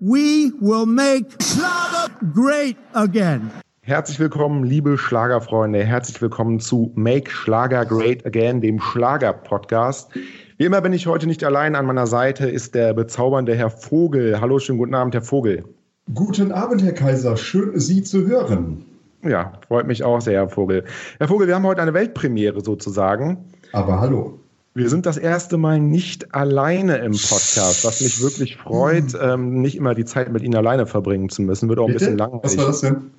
We will make Schlager great again. Herzlich willkommen, liebe Schlagerfreunde. Herzlich willkommen zu Make Schlager Great Again, dem Schlager-Podcast. Wie immer bin ich heute nicht allein. An meiner Seite ist der bezaubernde Herr Vogel. Hallo, schönen guten Abend, Herr Vogel. Guten Abend, Herr Kaiser. Schön, Sie zu hören. Ja, freut mich auch sehr, Herr Vogel. Herr Vogel, wir haben heute eine Weltpremiere sozusagen. Aber hallo. Wir sind das erste Mal nicht alleine im Podcast, was mich wirklich freut, mhm. ähm, nicht immer die Zeit mit Ihnen alleine verbringen zu müssen. Wird auch Bitte? ein bisschen langweilig. Was war das denn?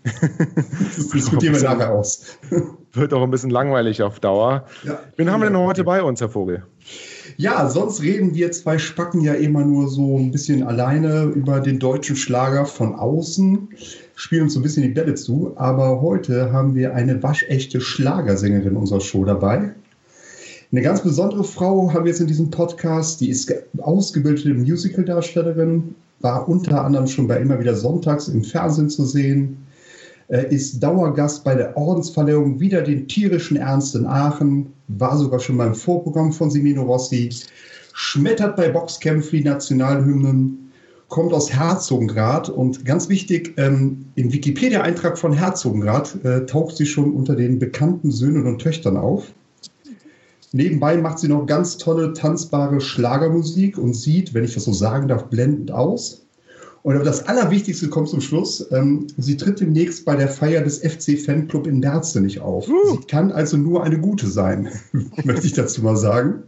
das diskutieren wir nachher aus. wird auch ein bisschen langweilig auf Dauer. Ja. Wen haben wir denn heute bei uns, Herr Vogel? Ja, sonst reden wir zwei Spacken ja immer nur so ein bisschen alleine über den deutschen Schlager von außen, spielen uns so ein bisschen die Bälle zu. Aber heute haben wir eine waschechte Schlagersängerin unserer Show dabei. Eine ganz besondere Frau haben wir jetzt in diesem Podcast, die ist ausgebildete Musicaldarstellerin, war unter anderem schon bei immer wieder Sonntags im Fernsehen zu sehen, äh, ist Dauergast bei der Ordensverleihung wieder den tierischen Ernst in Aachen, war sogar schon beim Vorprogramm von Simino Rossi, schmettert bei Boxkämpfen die Nationalhymnen, kommt aus Herzogenrath und ganz wichtig, ähm, im Wikipedia-Eintrag von Herzogenrath äh, taucht sie schon unter den bekannten Söhnen und Töchtern auf. Nebenbei macht sie noch ganz tolle tanzbare Schlagermusik und sieht, wenn ich das so sagen darf, blendend aus. Und das Allerwichtigste kommt zum Schluss. Ähm, sie tritt demnächst bei der Feier des FC Fanclub in Berzenich auf. Uh. Sie kann also nur eine gute sein, möchte ich dazu mal sagen.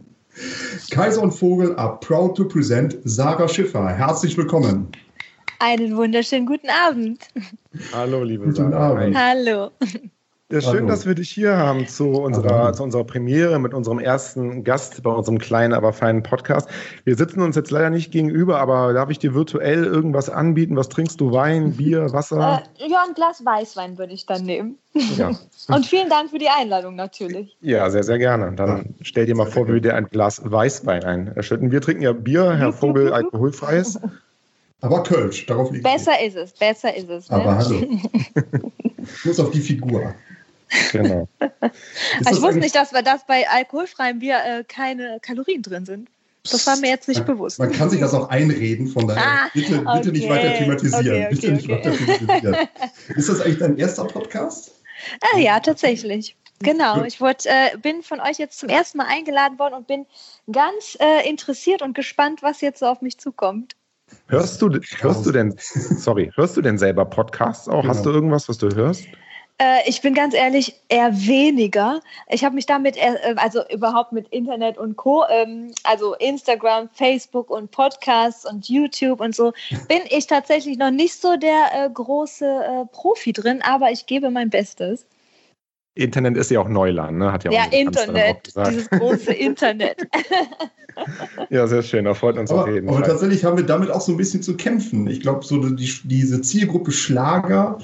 Kaiser und Vogel are proud to present Sarah Schiffer. Herzlich willkommen. Einen wunderschönen guten Abend. Hallo, liebe guten Sarah. Abend. Hallo. Ja, schön, Hallo. dass wir dich hier haben zu unserer, zu unserer Premiere mit unserem ersten Gast bei unserem kleinen, aber feinen Podcast. Wir sitzen uns jetzt leider nicht gegenüber, aber darf ich dir virtuell irgendwas anbieten? Was trinkst du? Wein, Bier, Wasser? Äh, ja, ein Glas Weißwein würde ich dann nehmen. Ja. Und vielen Dank für die Einladung natürlich. Ja, sehr, sehr gerne. Dann stell dir mal vor, wie wir dir ein Glas Weißwein einschütten. Wir trinken ja Bier, Herr Vogel, alkoholfreies. Aber Kölsch, darauf liegt Besser es. ist es, besser ist es. Ne? Aber hallo. ich muss auf die Figur. Genau. ich wusste nicht, dass, dass bei alkoholfreiem Bier äh, keine Kalorien drin sind. Das war mir jetzt nicht man, bewusst. Man kann sich das auch einreden, von daher ah, bitte, bitte okay. nicht weiter thematisieren. Okay, okay, bitte nicht weiter thematisieren. Ist das eigentlich dein erster Podcast? Ah, ja, tatsächlich. Genau, ich wurde, äh, bin von euch jetzt zum ersten Mal eingeladen worden und bin ganz äh, interessiert und gespannt, was jetzt so auf mich zukommt. Hörst du, hörst du denn, sorry, hörst du denn selber Podcasts auch? Genau. Hast du irgendwas, was du hörst? Äh, ich bin ganz ehrlich, eher weniger. Ich habe mich damit, äh, also überhaupt mit Internet und Co., ähm, also Instagram, Facebook und Podcasts und YouTube und so, bin ich tatsächlich noch nicht so der äh, große äh, Profi drin, aber ich gebe mein Bestes. Internet ist ja auch Neuland, ne? Hat ja, ja Internet, dieses große Internet. ja, sehr schön, da freut uns aber, auf jeden Fall. Aber tatsächlich haben wir damit auch so ein bisschen zu kämpfen. Ich glaube, so die, diese Zielgruppe Schlager,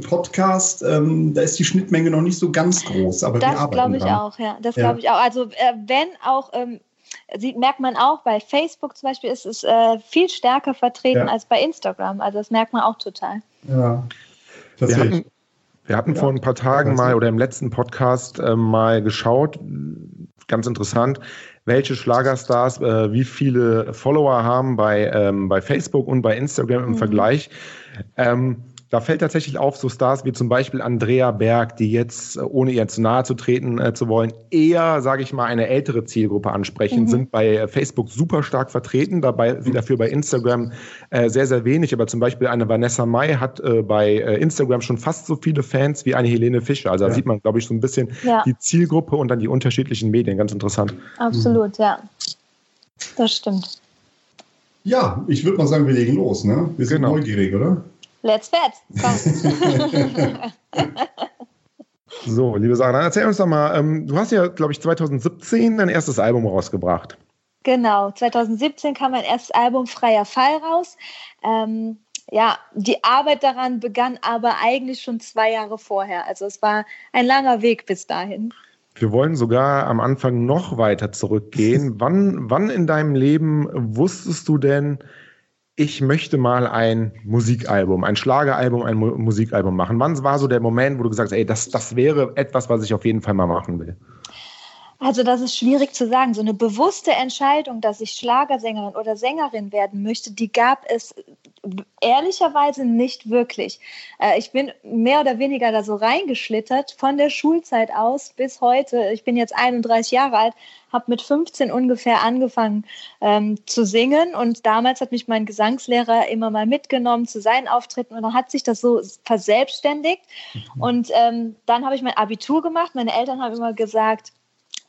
Podcast, ähm, da ist die Schnittmenge noch nicht so ganz groß. Aber das glaube ich dran. auch, ja. Das ja. glaube ich auch. Also äh, wenn auch, ähm, sieht, merkt man auch, bei Facebook zum Beispiel ist es äh, viel stärker vertreten ja. als bei Instagram. Also das merkt man auch total. Ja, wir hatten, wir hatten ja. vor ein paar Tagen mal oder im letzten Podcast äh, mal geschaut, ganz interessant, welche Schlagerstars äh, wie viele Follower haben bei, ähm, bei Facebook und bei Instagram im mhm. Vergleich. Ähm, da fällt tatsächlich auf, so Stars wie zum Beispiel Andrea Berg, die jetzt, äh, ohne ihr zu nahe zu treten äh, zu wollen, eher, sage ich mal, eine ältere Zielgruppe ansprechen, mhm. sind bei äh, Facebook super stark vertreten, dabei mhm. dafür bei Instagram äh, sehr, sehr wenig. Aber zum Beispiel eine Vanessa Mai hat äh, bei äh, Instagram schon fast so viele Fans wie eine Helene Fischer. Also da sieht man, glaube ich, so ein bisschen ja. die Zielgruppe und dann die unterschiedlichen Medien. Ganz interessant. Absolut, mhm. ja. Das stimmt. Ja, ich würde mal sagen, wir legen los. Ne? Wir sind genau. neugierig, oder? Let's bet. so, liebe Sarah, erzähl uns doch mal, ähm, du hast ja, glaube ich, 2017 dein erstes Album rausgebracht. Genau, 2017 kam mein erstes Album Freier Fall raus. Ähm, ja, die Arbeit daran begann aber eigentlich schon zwei Jahre vorher. Also es war ein langer Weg bis dahin. Wir wollen sogar am Anfang noch weiter zurückgehen. wann, wann in deinem Leben wusstest du denn, ich möchte mal ein Musikalbum, ein Schlageralbum, ein Mu Musikalbum machen. Wann war so der Moment, wo du gesagt hast, ey, das, das wäre etwas, was ich auf jeden Fall mal machen will? Also das ist schwierig zu sagen. So eine bewusste Entscheidung, dass ich Schlagersängerin oder Sängerin werden möchte, die gab es ehrlicherweise nicht wirklich. Äh, ich bin mehr oder weniger da so reingeschlittert von der Schulzeit aus bis heute. Ich bin jetzt 31 Jahre alt, habe mit 15 ungefähr angefangen ähm, zu singen und damals hat mich mein Gesangslehrer immer mal mitgenommen zu seinen Auftritten und dann hat sich das so verselbstständigt mhm. und ähm, dann habe ich mein Abitur gemacht. Meine Eltern haben immer gesagt,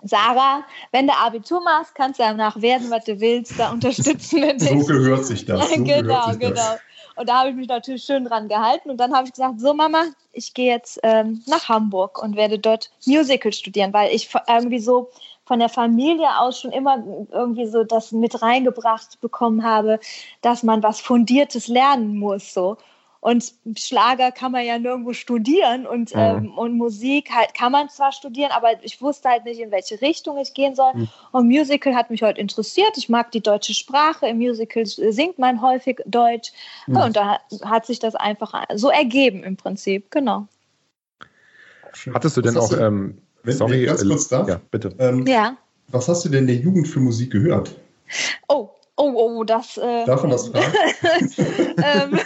Sarah, wenn du Abitur machst, kannst du danach werden, was du willst. Da unterstützen wir dich. So gehört sich das. So genau, sich genau. Das. Und da habe ich mich natürlich schön dran gehalten. Und dann habe ich gesagt, so Mama, ich gehe jetzt ähm, nach Hamburg und werde dort Musical studieren, weil ich irgendwie so von der Familie aus schon immer irgendwie so das mit reingebracht bekommen habe, dass man was Fundiertes lernen muss. So. Und Schlager kann man ja nirgendwo studieren und, mhm. ähm, und Musik halt kann man zwar studieren, aber ich wusste halt nicht, in welche Richtung ich gehen soll. Mhm. Und Musical hat mich heute interessiert. Ich mag die deutsche Sprache. Im Musical singt man häufig Deutsch. Mhm. Und da hat sich das einfach so ergeben im Prinzip, genau. Hattest du denn auch, ähm, wenn, sorry, ganz kurz darf, ja, bitte. Ähm, ja. Was hast du denn der Jugend für Musik gehört? Oh, Oh, oh, das. Äh, Darf man das fragen? ähm,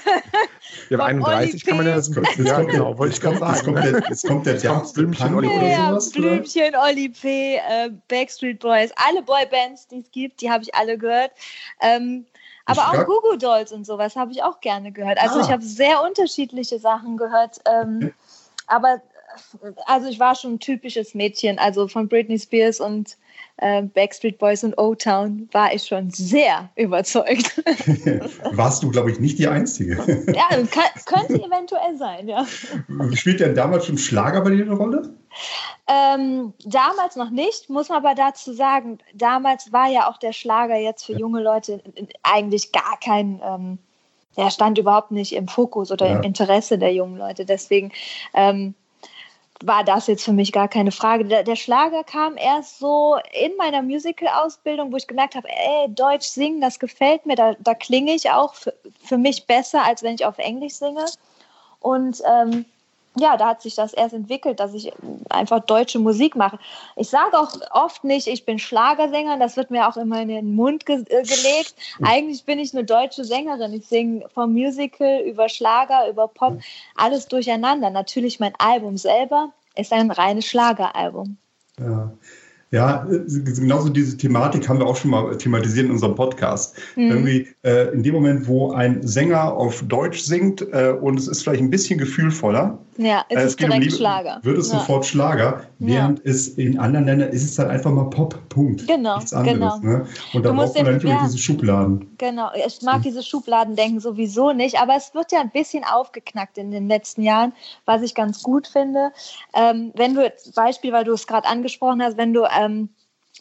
ja, 31 kann man ja. Das, ja, genau, wollte ich gerade sagen. Jetzt kommt der, jetzt kommt der Blümchen, Olli P. Ja, sowas, Blümchen, Olli P., äh, Backstreet Boys, alle Boybands, die es gibt, die habe ich alle gehört. Ähm, aber auch Google Dolls und sowas habe ich auch gerne gehört. Also ah. ich habe sehr unterschiedliche Sachen gehört. Ähm, okay. Aber also ich war schon ein typisches Mädchen, also von Britney Spears und Backstreet Boys und O-Town war ich schon sehr überzeugt. Warst du, glaube ich, nicht die Einzige. ja, kann, könnte eventuell sein, ja. Spielt denn damals schon Schlager bei dir eine Rolle? Ähm, damals noch nicht, muss man aber dazu sagen, damals war ja auch der Schlager jetzt für junge Leute eigentlich gar kein, ähm, der stand überhaupt nicht im Fokus oder ja. im Interesse der jungen Leute. Deswegen ähm, war das jetzt für mich gar keine Frage. Der, Schlager kam erst so in meiner Musical-Ausbildung, wo ich gemerkt habe, ey, Deutsch singen, das gefällt mir, da, da klinge ich auch für, für mich besser, als wenn ich auf Englisch singe. Und ähm, ja, da hat sich das erst entwickelt, dass ich einfach deutsche Musik mache. Ich sage auch oft nicht, ich bin Schlagersänger, das wird mir auch immer in den Mund ge äh, gelegt. Eigentlich bin ich eine deutsche Sängerin. Ich singe vom Musical über Schlager, über Pop, alles durcheinander. Natürlich mein Album selber ist ein reines Schlageralbum. Ja. Ja, genauso diese Thematik haben wir auch schon mal thematisiert in unserem Podcast. Mhm. Irgendwie äh, in dem Moment, wo ein Sänger auf Deutsch singt äh, und es ist vielleicht ein bisschen gefühlvoller, ja, es, äh, es direkt um Liebe, Schlager. Wird es ja. sofort Schlager, während ja. es in anderen Ländern ist es dann einfach mal Pop, Punkt. Genau, Nichts anderes, genau. Ne? Und da braucht man dann nicht ja, diese Schubladen. Genau, ich mag diese Schubladendenken sowieso nicht, aber es wird ja ein bisschen aufgeknackt in den letzten Jahren, was ich ganz gut finde. Ähm, wenn du, Beispiel, weil du es gerade angesprochen hast, wenn du ähm,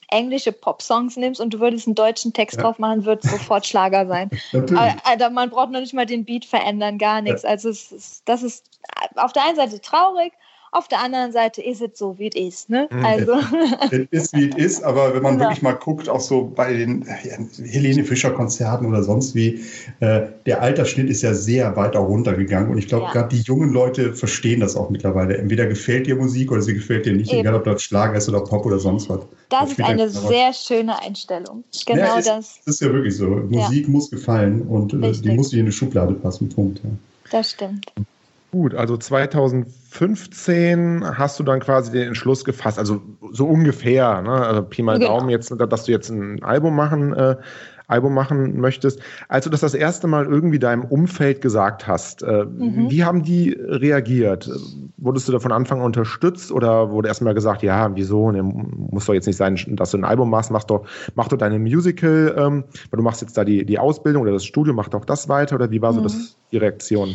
englische Pop-Songs nimmst und du würdest einen deutschen Text ja. drauf machen, wird es sofort Schlager sein. also man braucht noch nicht mal den Beat verändern, gar nichts. Ja. Also ist, das ist auf der einen Seite traurig, auf der anderen Seite ist es so, wie es ist. Ne? Mhm. Also. es ist, wie es ist, aber wenn man genau. wirklich mal guckt, auch so bei den ja, Helene Fischer-Konzerten oder sonst wie, äh, der Altersschnitt ist ja sehr weit auch runtergegangen. Und ich glaube, ja. gerade die jungen Leute verstehen das auch mittlerweile. Entweder gefällt dir Musik oder sie gefällt dir nicht, Eben. egal ob das Schlager ist oder Pop oder sonst was. Das, das ist eine sehr schöne Einstellung. Genau ja, ist, das. Das ist ja wirklich so. Musik muss gefallen und äh, die muss in eine Schublade passen. Punkt. Das stimmt. Gut, also 2015 hast du dann quasi den Entschluss gefasst, also so ungefähr, ne? also Pi mal genau. Daumen jetzt, dass du jetzt ein Album machen, äh, Album machen möchtest. Als du das das erste Mal irgendwie deinem Umfeld gesagt hast, äh, mhm. wie haben die reagiert? Wurdest du da von Anfang an unterstützt oder wurde erstmal gesagt, ja, wieso, ne, muss doch jetzt nicht sein, dass du ein Album machst, mach doch, mach doch deine Musical, ähm, weil du machst jetzt da die, die Ausbildung oder das Studium, mach doch das weiter oder wie war so mhm. das, die Reaktion?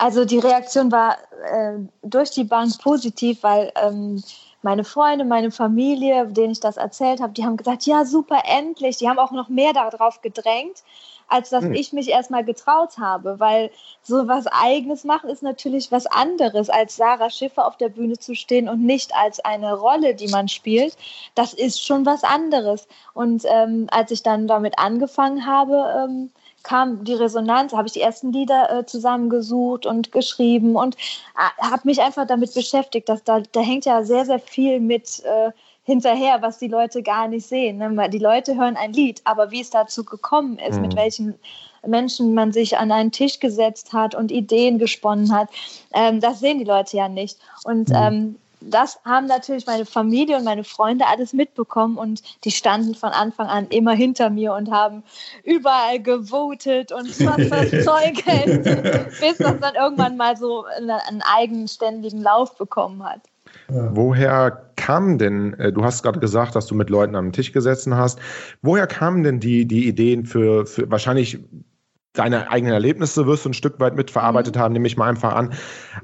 Also die Reaktion war äh, durch die Bank positiv, weil ähm, meine Freunde, meine Familie, denen ich das erzählt habe, die haben gesagt, ja super, endlich. Die haben auch noch mehr darauf gedrängt, als dass hm. ich mich erstmal getraut habe, weil so was Eigenes machen ist natürlich was anderes, als Sarah Schiffer auf der Bühne zu stehen und nicht als eine Rolle, die man spielt. Das ist schon was anderes. Und ähm, als ich dann damit angefangen habe, ähm, kam die Resonanz, habe ich die ersten Lieder äh, zusammengesucht und geschrieben und äh, habe mich einfach damit beschäftigt, dass da, da hängt ja sehr, sehr viel mit äh, hinterher, was die Leute gar nicht sehen. Ne? Die Leute hören ein Lied, aber wie es dazu gekommen ist, mhm. mit welchen Menschen man sich an einen Tisch gesetzt hat und Ideen gesponnen hat, ähm, das sehen die Leute ja nicht. Und mhm. ähm, das haben natürlich meine Familie und meine Freunde alles mitbekommen und die standen von Anfang an immer hinter mir und haben überall gewotet und was das Zeug hält, bis das dann irgendwann mal so einen eigenständigen Lauf bekommen hat. Woher kamen denn, äh, du hast gerade gesagt, dass du mit Leuten am Tisch gesessen hast, woher kamen denn die, die Ideen für, für wahrscheinlich deine eigenen Erlebnisse wirst du ein Stück weit mitverarbeitet mhm. haben, nehme ich mal einfach an.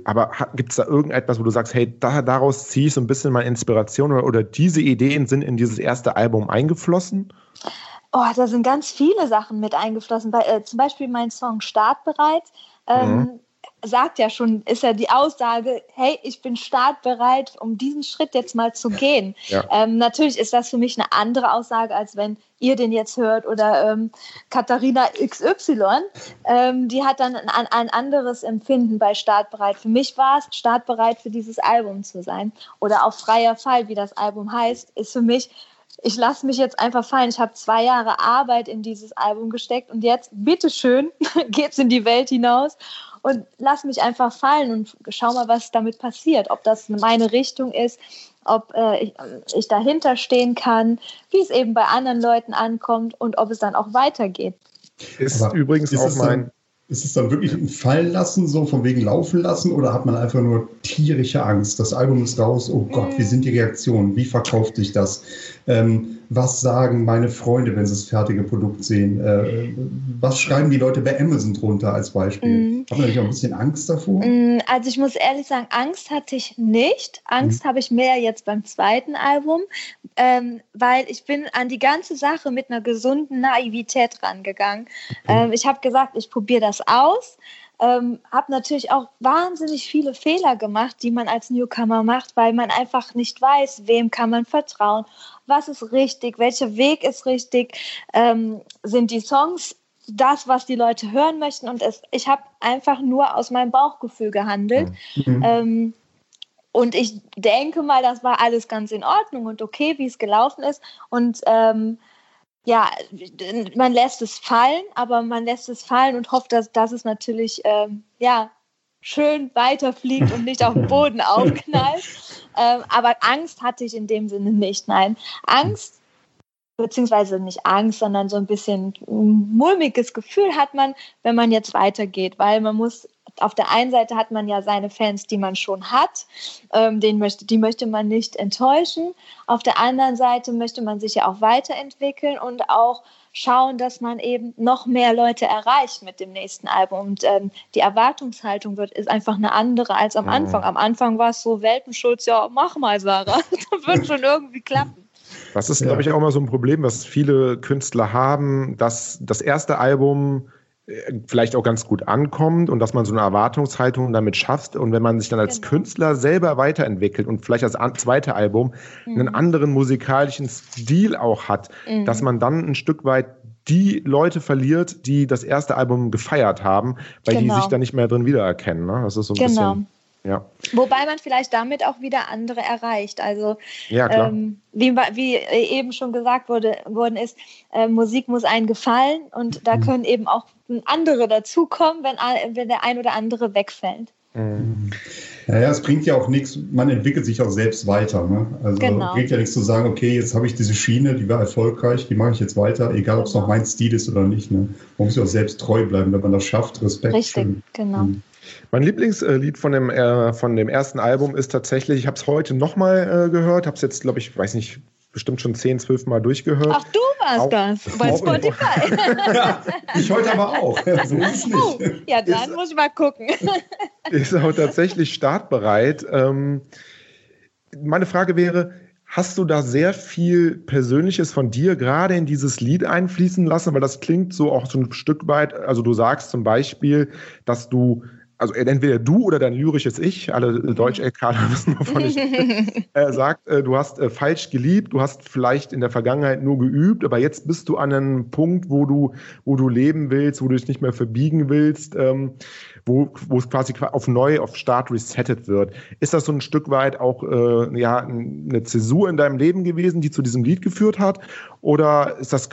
Aber gibt es da irgendetwas, wo du sagst, hey, da, daraus ziehe ich so ein bisschen meine Inspiration oder, oder diese Ideen sind in dieses erste Album eingeflossen? Oh, da sind ganz viele Sachen mit eingeflossen. Bei, äh, zum Beispiel mein Song Startbereit. Ähm, mhm sagt ja schon, ist ja die Aussage, hey, ich bin startbereit, um diesen Schritt jetzt mal zu gehen. Ja. Ähm, natürlich ist das für mich eine andere Aussage, als wenn ihr den jetzt hört oder ähm, Katharina XY. Ähm, die hat dann ein, ein, anderes Empfinden bei startbereit. Für mich war es, startbereit für dieses Album zu sein. Oder auf freier Fall, wie das Album heißt, ist für mich ich lasse mich jetzt einfach fallen. Ich habe zwei Jahre Arbeit in dieses Album gesteckt und jetzt, bitteschön, geht's in die Welt hinaus und lass mich einfach fallen und schau mal, was damit passiert. Ob das meine Richtung ist, ob äh, ich, ich dahinter stehen kann, wie es eben bei anderen Leuten ankommt und ob es dann auch weitergeht. Ist Aber übrigens ist auch mein. Ist es dann wirklich ein Fallen lassen, so von wegen laufen lassen, oder hat man einfach nur tierische Angst? Das Album ist raus, oh Gott, wie sind die Reaktionen? Wie verkauft sich das? Ähm, was sagen meine Freunde, wenn sie das fertige Produkt sehen? Äh, was schreiben die Leute bei Amazon drunter als Beispiel? Mhm. Wir nicht auch ein bisschen Angst davor? Mm, also ich muss ehrlich sagen, Angst hatte ich nicht. Angst mhm. habe ich mehr jetzt beim zweiten Album, ähm, weil ich bin an die ganze Sache mit einer gesunden Naivität rangegangen. Okay. Ähm, ich habe gesagt, ich probiere das aus. Ähm, habe natürlich auch wahnsinnig viele Fehler gemacht, die man als Newcomer macht, weil man einfach nicht weiß, wem kann man vertrauen, was ist richtig, welcher Weg ist richtig, ähm, sind die Songs das, was die Leute hören möchten. Und es, ich habe einfach nur aus meinem Bauchgefühl gehandelt. Mhm. Ähm, und ich denke mal, das war alles ganz in Ordnung und okay, wie es gelaufen ist. Und ähm, ja, man lässt es fallen, aber man lässt es fallen und hofft, dass, dass es natürlich ähm, ja, schön weiterfliegt und nicht auf den Boden aufknallt. Ähm, aber Angst hatte ich in dem Sinne nicht. Nein, Angst, beziehungsweise nicht Angst, sondern so ein bisschen mulmiges Gefühl hat man, wenn man jetzt weitergeht, weil man muss auf der einen Seite hat man ja seine Fans, die man schon hat, ähm, den möchte, die möchte man nicht enttäuschen. Auf der anderen Seite möchte man sich ja auch weiterentwickeln und auch schauen, dass man eben noch mehr Leute erreicht mit dem nächsten Album. Und ähm, die Erwartungshaltung wird ist einfach eine andere als am mhm. Anfang. Am Anfang war es so Welpenschutz, ja, mach mal, Sarah. das wird schon irgendwie klappen. Das ist, glaube ich, auch immer so ein Problem, was viele Künstler haben, dass das erste Album vielleicht auch ganz gut ankommt und dass man so eine Erwartungshaltung damit schafft. Und wenn man sich dann als genau. Künstler selber weiterentwickelt und vielleicht als zweite Album mhm. einen anderen musikalischen Stil auch hat, mhm. dass man dann ein Stück weit die Leute verliert, die das erste Album gefeiert haben, weil genau. die sich da nicht mehr drin wiedererkennen. Ne? Das ist so ein genau. bisschen. Ja. Wobei man vielleicht damit auch wieder andere erreicht. Also ja, ähm, wie, wie, eben schon gesagt wurde, worden ist, äh, Musik muss einen gefallen und da mhm. können eben auch andere dazukommen, wenn, wenn der ein oder andere wegfällt. Mhm. Naja, es bringt ja auch nichts, man entwickelt sich auch selbst weiter. Ne? Also genau. bringt ja nichts zu sagen, okay, jetzt habe ich diese Schiene, die war erfolgreich, die mache ich jetzt weiter, egal ob es genau. noch mein Stil ist oder nicht. Ne? Man muss ja auch selbst treu bleiben, wenn man das schafft. Respekt. Richtig, schön. genau. Mhm. Mein Lieblingslied von dem, äh, von dem ersten Album ist tatsächlich, ich habe es heute nochmal äh, gehört, habe es jetzt, glaube ich, weiß nicht, bestimmt schon 10, 12 Mal durchgehört. Ach, du warst auch, das bei Spotify. ja, ich heute aber auch. So ist es nicht. Oh, ja, dann ist, muss ich mal gucken. ist auch tatsächlich startbereit. Ähm, meine Frage wäre, Hast du da sehr viel Persönliches von dir gerade in dieses Lied einfließen lassen? Weil das klingt so auch so ein Stück weit, also du sagst zum Beispiel, dass du also entweder du oder dein lyrisches Ich, alle mhm. Deutsch-LKler wissen, wovon ich äh, sagt, äh, du hast äh, falsch geliebt, du hast vielleicht in der Vergangenheit nur geübt, aber jetzt bist du an einem Punkt, wo du, wo du leben willst, wo du dich nicht mehr verbiegen willst, ähm, wo, wo es quasi auf neu, auf Start resettet wird. Ist das so ein Stück weit auch äh, ja, eine Zäsur in deinem Leben gewesen, die zu diesem Lied geführt hat? Oder ist das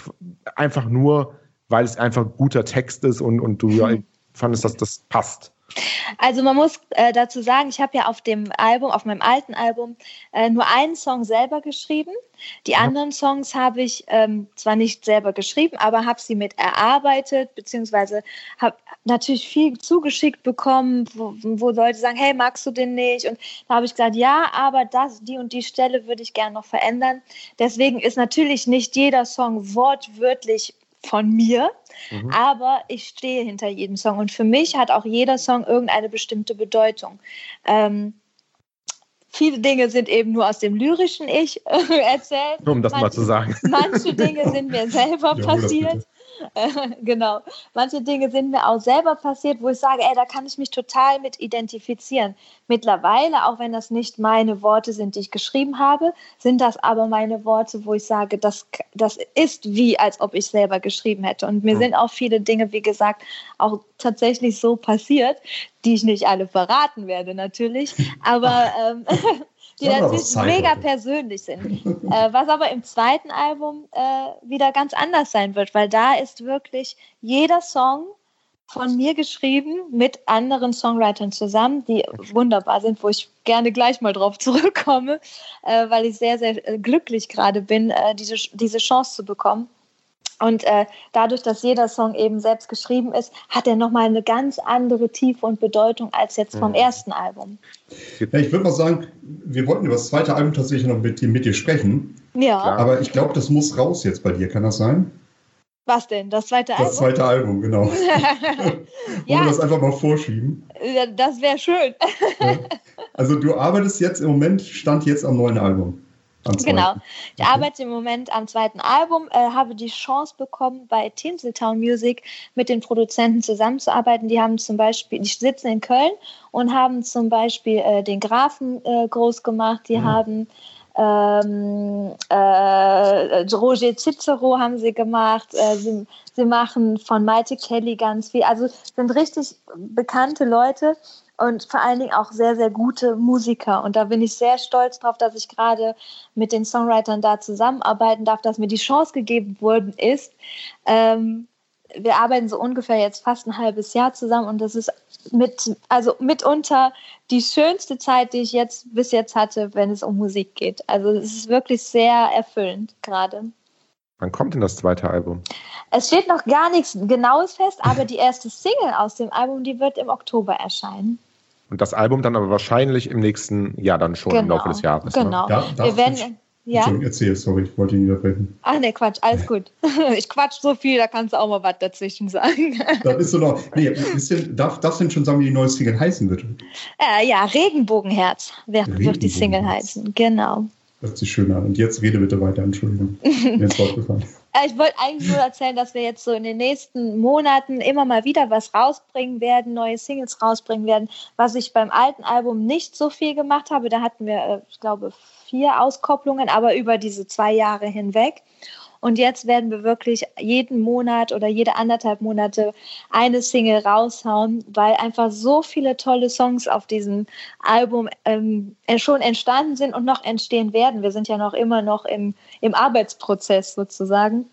einfach nur, weil es einfach guter Text ist und, und du ja, fandest, dass das passt? Also man muss äh, dazu sagen, ich habe ja auf dem Album, auf meinem alten Album, äh, nur einen Song selber geschrieben. Die ja. anderen Songs habe ich ähm, zwar nicht selber geschrieben, aber habe sie mit erarbeitet, beziehungsweise habe natürlich viel zugeschickt bekommen, wo, wo, Leute sagen, hey, magst du den nicht? Und da habe ich gesagt, ja, aber das, die und die Stelle würde ich gerne noch verändern. Deswegen ist natürlich nicht jeder Song wortwörtlich von mir, mhm. aber ich stehe hinter jedem Song und für mich hat auch jeder Song irgendeine bestimmte Bedeutung. Ähm, viele Dinge sind eben nur aus dem lyrischen Ich erzählt. Um das manche, mal zu sagen. Manche Dinge sind mir selber passiert. genau. Manche Dinge sind mir auch selber passiert, wo ich sage, ey, da kann ich mich total mit identifizieren. Mittlerweile, auch wenn das nicht meine Worte sind, die ich geschrieben habe, sind das aber meine Worte, wo ich sage, das, das ist wie, als ob ich selber geschrieben hätte. Und mir mhm. sind auch viele Dinge, wie gesagt, auch tatsächlich so passiert, die ich nicht alle verraten werde, natürlich. Aber ähm, die natürlich mega persönlich sind. äh, was aber im zweiten Album äh, wieder ganz anders sein wird, weil da ist wirklich jeder Song von mir geschrieben mit anderen Songwritern zusammen, die wunderbar sind, wo ich gerne gleich mal drauf zurückkomme, äh, weil ich sehr, sehr äh, glücklich gerade bin, äh, diese, diese Chance zu bekommen. Und äh, dadurch, dass jeder Song eben selbst geschrieben ist, hat er nochmal eine ganz andere Tiefe und Bedeutung als jetzt vom mhm. ersten Album. Ja, ich würde mal sagen, wir wollten über das zweite Album tatsächlich noch mit, mit dir sprechen. Ja. Aber ich glaube, das muss raus jetzt bei dir. Kann das sein? Was denn? Das zweite Album? Das zweite Album, genau. Wollen ja. wir das einfach mal vorschieben? Das wäre schön. also du arbeitest jetzt im Moment, stand jetzt am neuen Album. Genau. Ich arbeite im Moment am zweiten Album, äh, habe die Chance bekommen, bei Tinseltown Music mit den Produzenten zusammenzuarbeiten. Die haben zum Beispiel, die sitzen in Köln und haben zum Beispiel äh, den Grafen äh, groß gemacht. Die mhm. haben ähm, äh, Roger Cicero haben sie gemacht. Äh, sie, sie machen von Maite Kelly ganz viel. Also sind richtig bekannte Leute und vor allen Dingen auch sehr, sehr gute Musiker. Und da bin ich sehr stolz drauf, dass ich gerade mit den Songwritern da zusammenarbeiten darf, dass mir die Chance gegeben worden ist. Ähm, wir arbeiten so ungefähr jetzt fast ein halbes Jahr zusammen und das ist mit, also mitunter die schönste Zeit, die ich jetzt bis jetzt hatte, wenn es um Musik geht. Also es ist wirklich sehr erfüllend gerade. Wann kommt denn das zweite Album? Es steht noch gar nichts Genaues fest, aber die erste Single aus dem Album, die wird im Oktober erscheinen. Und das Album dann aber wahrscheinlich im nächsten Jahr dann schon genau, im Laufe des Jahres. Ne? Genau. Ne? Da, Wir werden, ja? Erzähl, sorry, ich wollte ihn widersprechen. Ach nee, Quatsch, alles gut. Ich quatsch so viel, da kannst du auch mal was dazwischen sagen. Da bist du noch. Nee, bisschen, darf das denn schon sagen, wie die neue Single heißen wird? Äh, ja, Regenbogenherz wird, Regenbogenherz. wird die Single heißen, genau. Hört sich schön an. Und jetzt rede bitte weiter, Entschuldigung. Mir ist gefallen. Äh, ich wollte eigentlich nur erzählen, dass wir jetzt so in den nächsten Monaten immer mal wieder was rausbringen werden, neue Singles rausbringen werden, was ich beim alten Album nicht so viel gemacht habe. Da hatten wir, äh, ich glaube, vier Auskopplungen, aber über diese zwei Jahre hinweg. Und jetzt werden wir wirklich jeden Monat oder jede anderthalb Monate eine Single raushauen, weil einfach so viele tolle Songs auf diesem Album ähm, schon entstanden sind und noch entstehen werden. Wir sind ja noch immer noch im, im Arbeitsprozess sozusagen.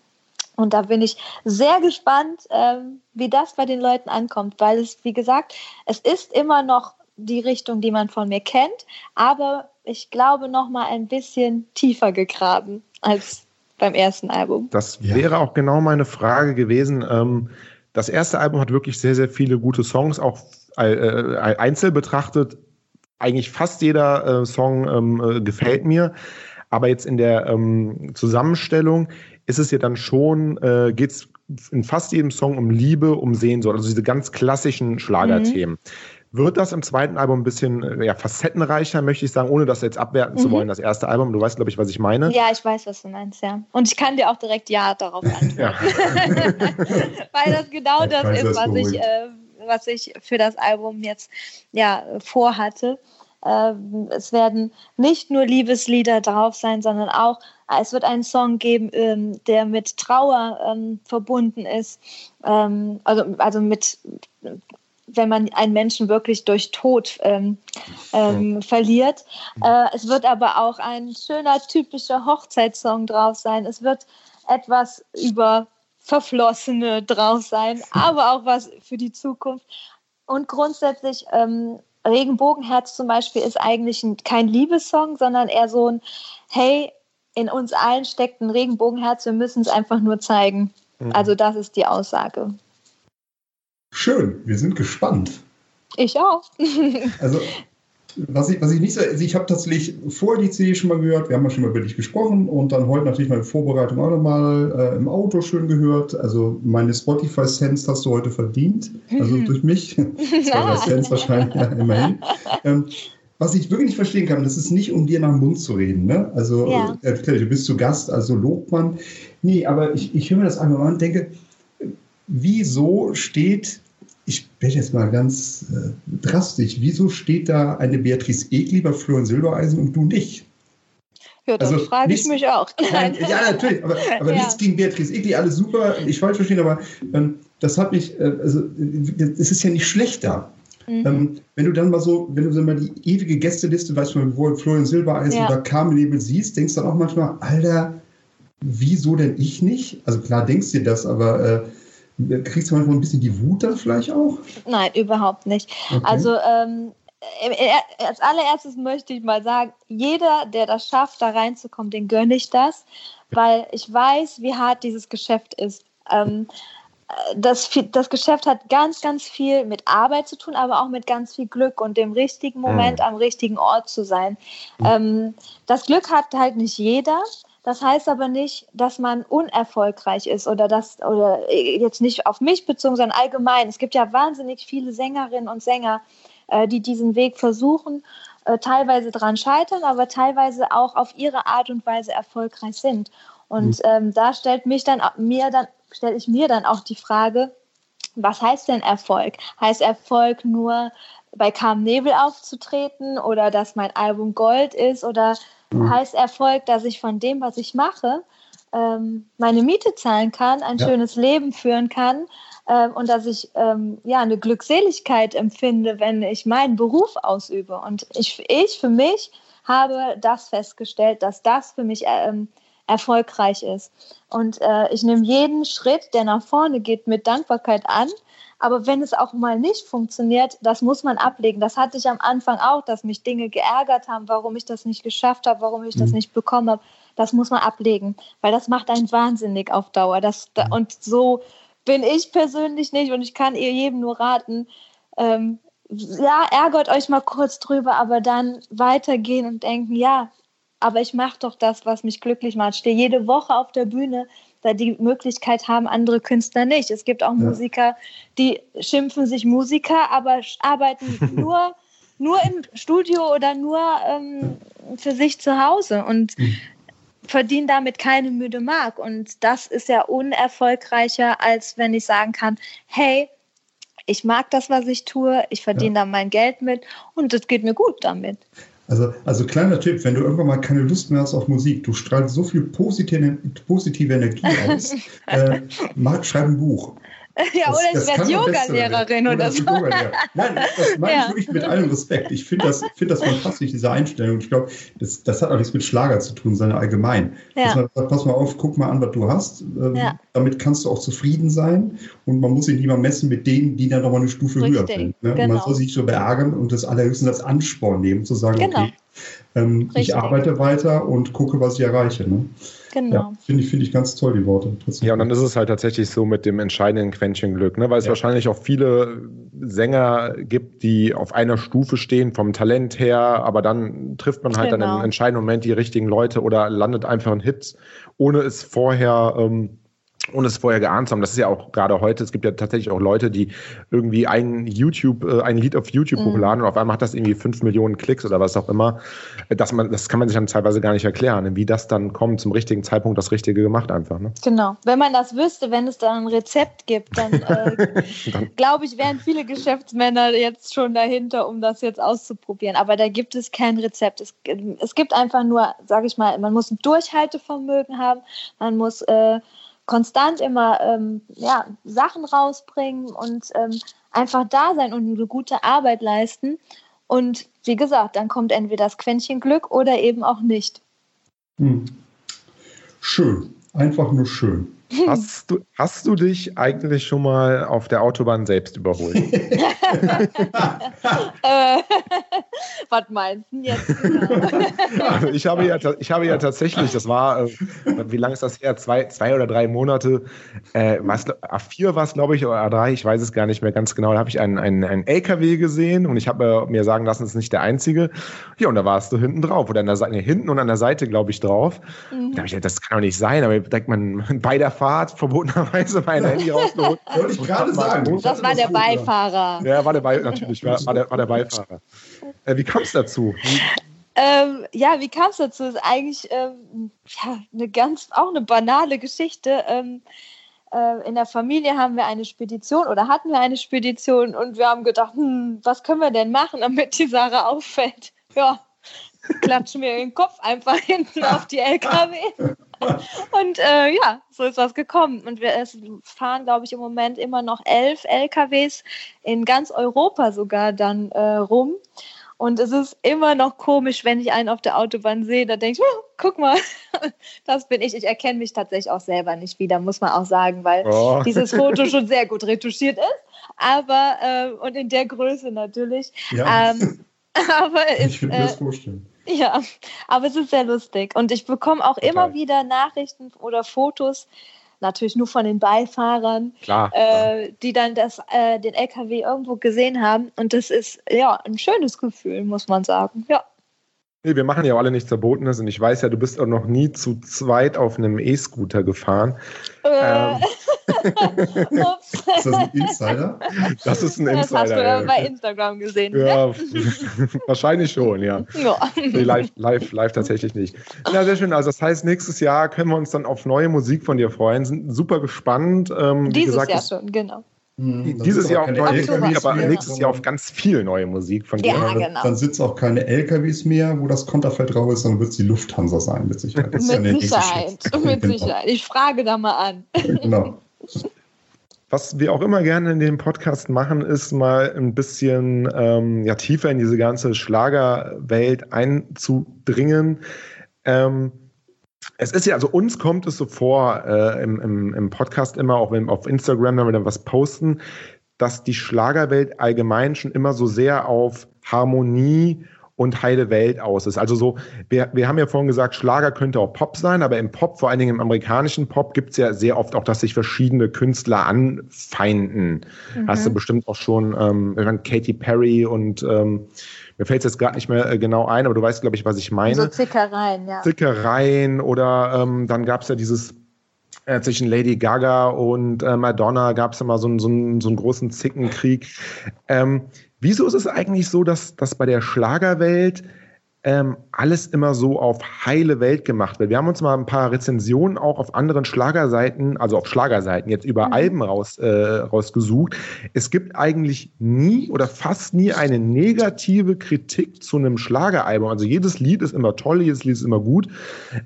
Und da bin ich sehr gespannt, ähm, wie das bei den Leuten ankommt, weil es, wie gesagt, es ist immer noch die Richtung, die man von mir kennt, aber ich glaube noch mal ein bisschen tiefer gegraben als beim ersten Album. Das ja. wäre auch genau meine Frage gewesen. Ähm, das erste Album hat wirklich sehr, sehr viele gute Songs, auch äh, äh, einzeln betrachtet. Eigentlich fast jeder äh, Song ähm, gefällt mir. Aber jetzt in der ähm, Zusammenstellung ist es ja dann schon, äh, geht es in fast jedem Song um Liebe, um Sehnsucht, also diese ganz klassischen Schlagerthemen. Mhm. Wird das im zweiten Album ein bisschen äh, ja, facettenreicher, möchte ich sagen, ohne das jetzt abwerten mhm. zu wollen, das erste Album? Du weißt, glaube ich, was ich meine. Ja, ich weiß, was du meinst, ja. Und ich kann dir auch direkt Ja darauf antworten. Weil das genau das ist, was ich, äh, was ich für das Album jetzt ja vorhatte. Ähm, es werden nicht nur Liebeslieder drauf sein, sondern auch, es wird einen Song geben, ähm, der mit Trauer ähm, verbunden ist. Ähm, also, also mit, wenn man einen Menschen wirklich durch Tod ähm, ähm, verliert. Äh, es wird aber auch ein schöner, typischer Hochzeitssong drauf sein. Es wird etwas über Verflossene drauf sein, aber auch was für die Zukunft. Und grundsätzlich ähm, Regenbogenherz zum Beispiel ist eigentlich ein, kein Liebessong, sondern eher so ein, hey, in uns allen steckt ein Regenbogenherz, wir müssen es einfach nur zeigen. Mhm. Also das ist die Aussage. Schön, wir sind gespannt. Ich auch. also was ich, was ich nicht so, also ich habe tatsächlich vorher die CD schon mal gehört, wir haben ja schon mal über dich gesprochen und dann heute natürlich meine Vorbereitung auch nochmal äh, im Auto schön gehört. Also meine Spotify-Sense hast du heute verdient, also mhm. durch mich. Zwei Cents wahrscheinlich, ja, immerhin. Ähm, was ich wirklich nicht verstehen kann, das ist nicht, um dir nach dem Mund zu reden. Ne? Also, ja. äh, du bist zu Gast, also lobt man. Nee, aber ich, ich höre mir das einmal an und denke, wieso steht ich werde jetzt mal ganz äh, drastisch. Wieso steht da eine Beatrice Egli bei Florian Silbereisen und du nicht? Ja, das also, frage ich mich auch. Nein, ja, natürlich, aber, aber ja. nichts gegen Beatrice Egli, alles super, ich falsch verstehen, aber ähm, das hat mich, äh, also es ist ja nicht schlechter. Mhm. Ähm, wenn du dann mal so, wenn du so mal die ewige Gästeliste, weißt du, wo Florian Silbereisen ja. oder Carmen Nebel siehst, denkst du dann auch manchmal, Alter, wieso denn ich nicht? Also klar denkst du dir das, aber äh, Kriegst du manchmal ein bisschen die Wut dann vielleicht auch? Nein, überhaupt nicht. Okay. Also ähm, als allererstes möchte ich mal sagen, jeder, der das schafft, da reinzukommen, den gönne ich das, weil ich weiß, wie hart dieses Geschäft ist. Ähm, das, das Geschäft hat ganz, ganz viel mit Arbeit zu tun, aber auch mit ganz viel Glück und dem richtigen Moment mhm. am richtigen Ort zu sein. Ähm, das Glück hat halt nicht jeder. Das heißt aber nicht, dass man unerfolgreich ist oder das oder jetzt nicht auf mich bezogen, sondern allgemein. Es gibt ja wahnsinnig viele Sängerinnen und Sänger, äh, die diesen Weg versuchen, äh, teilweise dran scheitern, aber teilweise auch auf ihre Art und Weise erfolgreich sind. Und mhm. ähm, da stellt mich dann mir dann stelle ich mir dann auch die Frage, was heißt denn Erfolg? Heißt Erfolg nur bei Carmen Nebel aufzutreten oder dass mein Album Gold ist oder mhm. heißt Erfolg, dass ich von dem, was ich mache, ähm, meine Miete zahlen kann, ein ja. schönes Leben führen kann ähm, und dass ich ähm, ja eine Glückseligkeit empfinde, wenn ich meinen Beruf ausübe. Und ich, ich für mich habe das festgestellt, dass das für mich ähm, erfolgreich ist. Und äh, ich nehme jeden Schritt, der nach vorne geht, mit Dankbarkeit an aber wenn es auch mal nicht funktioniert, das muss man ablegen. Das hatte ich am Anfang auch, dass mich Dinge geärgert haben, warum ich das nicht geschafft habe, warum ich das mhm. nicht bekommen habe. Das muss man ablegen, weil das macht einen wahnsinnig auf Dauer. Das, und so bin ich persönlich nicht und ich kann ihr jedem nur raten, ähm, ja, ärgert euch mal kurz drüber, aber dann weitergehen und denken, ja, aber ich mache doch das, was mich glücklich macht. Ich stehe jede Woche auf der Bühne, da die Möglichkeit haben andere Künstler nicht. Es gibt auch ja. Musiker, die schimpfen sich Musiker, aber arbeiten nur, nur im Studio oder nur ähm, für sich zu Hause und mhm. verdienen damit keine müde Mark. Und das ist ja unerfolgreicher, als wenn ich sagen kann, hey, ich mag das, was ich tue, ich verdiene ja. da mein Geld mit und es geht mir gut damit. Also, also kleiner Tipp, wenn du irgendwann mal keine Lust mehr hast auf Musik, du strahlst so viel positive, positive Energie aus, äh, mach, schreib ein Buch. Ja, das, oder ich werde Yoga-Lehrerin oder, oder so. Nein, das meine ja. ich wirklich mit allem Respekt. Ich finde das, find das fantastisch, diese Einstellung. Ich glaube, das, das hat auch nichts mit Schlager zu tun, sondern allgemein. Ja. Man sagt, pass mal auf, guck mal an, was du hast. Ähm, ja. Damit kannst du auch zufrieden sein. Und man muss sich lieber messen mit denen, die dann nochmal eine Stufe Richtig, höher sind. Ne? Genau. Man soll sich so beärgern und das allerhöchstens als Ansporn nehmen, zu sagen, genau. okay, ähm, ich arbeite weiter und gucke, was ich erreiche. Ne? Genau. Ja, Finde ich, find ich ganz toll, die Worte. Ja, und dann ist es halt tatsächlich so mit dem entscheidenden Quäntchen Glück, ne? weil es ja. wahrscheinlich auch viele Sänger gibt, die auf einer Stufe stehen vom Talent her, aber dann trifft man halt genau. dann im entscheidenden Moment die richtigen Leute oder landet einfach ein Hit, ohne es vorher ähm, ohne es vorher geahnt zu haben. Das ist ja auch gerade heute, es gibt ja tatsächlich auch Leute, die irgendwie ein YouTube, äh, ein Lied auf YouTube mhm. hochladen und auf einmal hat das irgendwie fünf Millionen Klicks oder was auch immer. Dass man, das kann man sich dann teilweise gar nicht erklären, wie das dann kommt, zum richtigen Zeitpunkt das Richtige gemacht einfach. Ne? Genau. Wenn man das wüsste, wenn es da ein Rezept gibt, dann, äh, dann glaube ich, wären viele Geschäftsmänner jetzt schon dahinter, um das jetzt auszuprobieren. Aber da gibt es kein Rezept. Es, es gibt einfach nur, sage ich mal, man muss ein Durchhaltevermögen haben, man muss äh, konstant immer ähm, ja, Sachen rausbringen und ähm, einfach da sein und eine gute Arbeit leisten. Und wie gesagt, dann kommt entweder das Quäntchen Glück oder eben auch nicht. Hm. Schön, einfach nur schön. Hast du, hast du dich eigentlich schon mal auf der Autobahn selbst überholt? äh, was meinst du jetzt? also ich, habe ja, ich habe ja tatsächlich, das war, äh, wie lange ist das her? Zwei, zwei oder drei Monate. Äh, was, A4 war es, glaube ich, oder A3, ich weiß es gar nicht mehr ganz genau. Da habe ich einen, einen, einen LKW gesehen und ich habe mir sagen lassen, es ist nicht der einzige. Ja, und da warst du hinten drauf oder an der Seite, nee, hinten und an der Seite, glaube ich, drauf. Mhm. Da habe ich gedacht, das kann doch nicht sein, aber direkt man bei der Fahrt verbotenerweise mein Handy rausgeholt. Wollte ich gerade sagen. Das war der Beifahrer. Ja, war der Beifahrer, natürlich, war, war, der, war der Beifahrer. Äh, wie kam es dazu? Ähm, ja, wie kam es dazu? Das ist eigentlich ähm, ja, eine ganz, auch eine banale Geschichte. Ähm, äh, in der Familie haben wir eine Spedition oder hatten wir eine Spedition und wir haben gedacht, hm, was können wir denn machen, damit die Sache auffällt? Ja, klatschen wir den Kopf einfach hinten auf die LKW. Und äh, ja, so ist das gekommen. Und wir fahren, glaube ich, im Moment immer noch elf LKWs in ganz Europa sogar dann äh, rum. Und es ist immer noch komisch, wenn ich einen auf der Autobahn sehe, da denke ich, oh, guck mal, das bin ich. Ich erkenne mich tatsächlich auch selber nicht wieder, muss man auch sagen, weil oh. dieses Foto schon sehr gut retuschiert ist. Aber, äh, und in der Größe natürlich. Ja. Ähm, aber ich würde mir das äh, vorstellen. Ja, aber es ist sehr lustig. Und ich bekomme auch Total. immer wieder Nachrichten oder Fotos, natürlich nur von den Beifahrern, klar, äh, die dann das, äh, den LKW irgendwo gesehen haben. Und das ist ja ein schönes Gefühl, muss man sagen. Ja. Nee, wir machen ja auch alle nichts Verbotenes und ich weiß ja, du bist auch noch nie zu zweit auf einem E-Scooter gefahren. Äh. Ähm. ist das ein Insider? Das ist ein Insider. Das hast du ja bei Instagram gesehen. Ja, wahrscheinlich schon, ja. ja. Nee, live, live, live tatsächlich nicht. Ja, sehr schön. Also das heißt, nächstes Jahr können wir uns dann auf neue Musik von dir freuen. Sind super gespannt. Ähm, Dieses gesagt, Jahr schon, genau. Hm, Dieses Jahr auf neue Musik, aber nächstes Jahr auf ganz viel neue Musik von dir. Ja, genau. Dann sind es auch keine LKWs mehr, wo das Konterfeld drauf ist, sondern wird es die Lufthansa sein, mit Sicherheit. mit ja Sicherheit, mit genau. Sicherheit. Ich frage da mal an. genau. Was wir auch immer gerne in dem Podcast machen, ist mal ein bisschen ähm, ja, tiefer in diese ganze Schlagerwelt einzudringen. Ähm, es ist ja, also uns kommt es so vor äh, im, im, im, Podcast immer, auch wenn auf Instagram, wenn wir dann was posten, dass die Schlagerwelt allgemein schon immer so sehr auf Harmonie und heile Welt aus ist. Also so, wir, wir haben ja vorhin gesagt, Schlager könnte auch Pop sein, aber im Pop, vor allen Dingen im amerikanischen Pop, gibt es ja sehr oft auch, dass sich verschiedene Künstler anfeinden. Mhm. Hast du bestimmt auch schon, ähm, Katy Perry und ähm, mir fällt es jetzt gerade nicht mehr äh, genau ein, aber du weißt, glaube ich, was ich meine. So Zickereien, ja. Zickereien oder ähm, dann gab es ja dieses äh, zwischen Lady Gaga und äh, Madonna gab es immer so, so, so einen großen Zickenkrieg. Ähm, wieso ist es eigentlich so, dass, dass bei der Schlagerwelt ähm, alles immer so auf heile Welt gemacht wird. Wir haben uns mal ein paar Rezensionen auch auf anderen Schlagerseiten, also auf Schlagerseiten jetzt über mhm. Alben raus, äh, rausgesucht. Es gibt eigentlich nie oder fast nie eine negative Kritik zu einem Schlageralbum. Also jedes Lied ist immer toll, jedes Lied ist immer gut.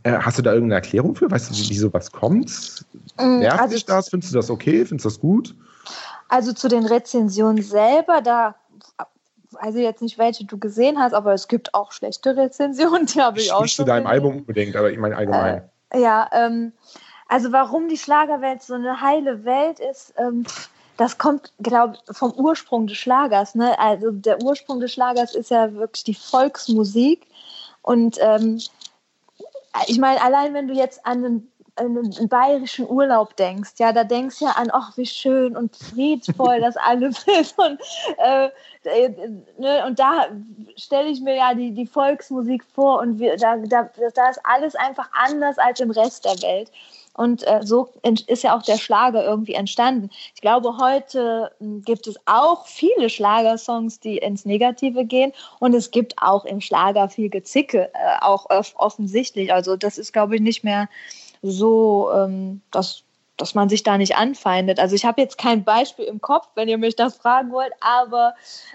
Äh, hast du da irgendeine Erklärung für? Weißt du, wie, sowas kommt? Mhm, Nervt also dich das? Findest du das okay? Findest du das gut? Also zu den Rezensionen selber, da weiß ich jetzt nicht, welche du gesehen hast, aber es gibt auch schlechte Rezensionen, die habe ich, ich auch nicht zu deinem Album unbedingt, aber ich meine allgemein. Äh, ja, ähm, also warum die Schlagerwelt so eine heile Welt ist, ähm, das kommt, glaube ich, vom Ursprung des Schlagers. Ne? Also der Ursprung des Schlagers ist ja wirklich die Volksmusik. Und ähm, ich meine, allein wenn du jetzt an einen einen bayerischen Urlaub denkst, ja, da denkst du ja an, ach, wie schön und friedvoll das alles ist. Und, äh, äh, ne, und da stelle ich mir ja die, die Volksmusik vor und wir, da, da, da ist alles einfach anders als im Rest der Welt. Und äh, so ist ja auch der Schlager irgendwie entstanden. Ich glaube, heute hm, gibt es auch viele Schlagersongs, die ins Negative gehen. Und es gibt auch im Schlager viel Gezicke, äh, auch offensichtlich. Also das ist, glaube ich, nicht mehr so, ähm, dass dass man sich da nicht anfeindet. Also ich habe jetzt kein Beispiel im Kopf, wenn ihr mich das fragen wollt, aber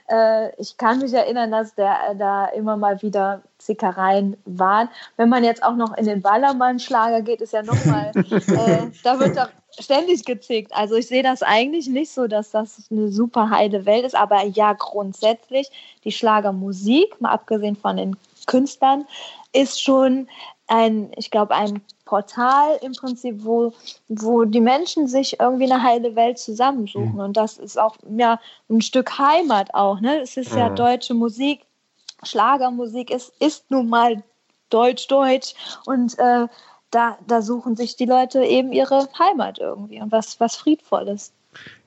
äh, ich kann mich erinnern, dass der, da immer mal wieder Zickereien waren. Wenn man jetzt auch noch in den Ballermann-Schlager geht, ist ja nochmal, äh, da wird doch ständig gezickt. Also ich sehe das eigentlich nicht so, dass das eine super heile Welt ist, aber ja, grundsätzlich die Schlagermusik, mal abgesehen von den Künstlern, ist schon ein, ich glaube, ein Portal im Prinzip, wo, wo die Menschen sich irgendwie eine heile Welt zusammensuchen. Mhm. Und das ist auch ja, ein Stück Heimat auch. Ne? Es ist mhm. ja deutsche Musik, Schlagermusik ist, ist nun mal deutsch-deutsch. Und äh, da, da suchen sich die Leute eben ihre Heimat irgendwie und was, was Friedvolles.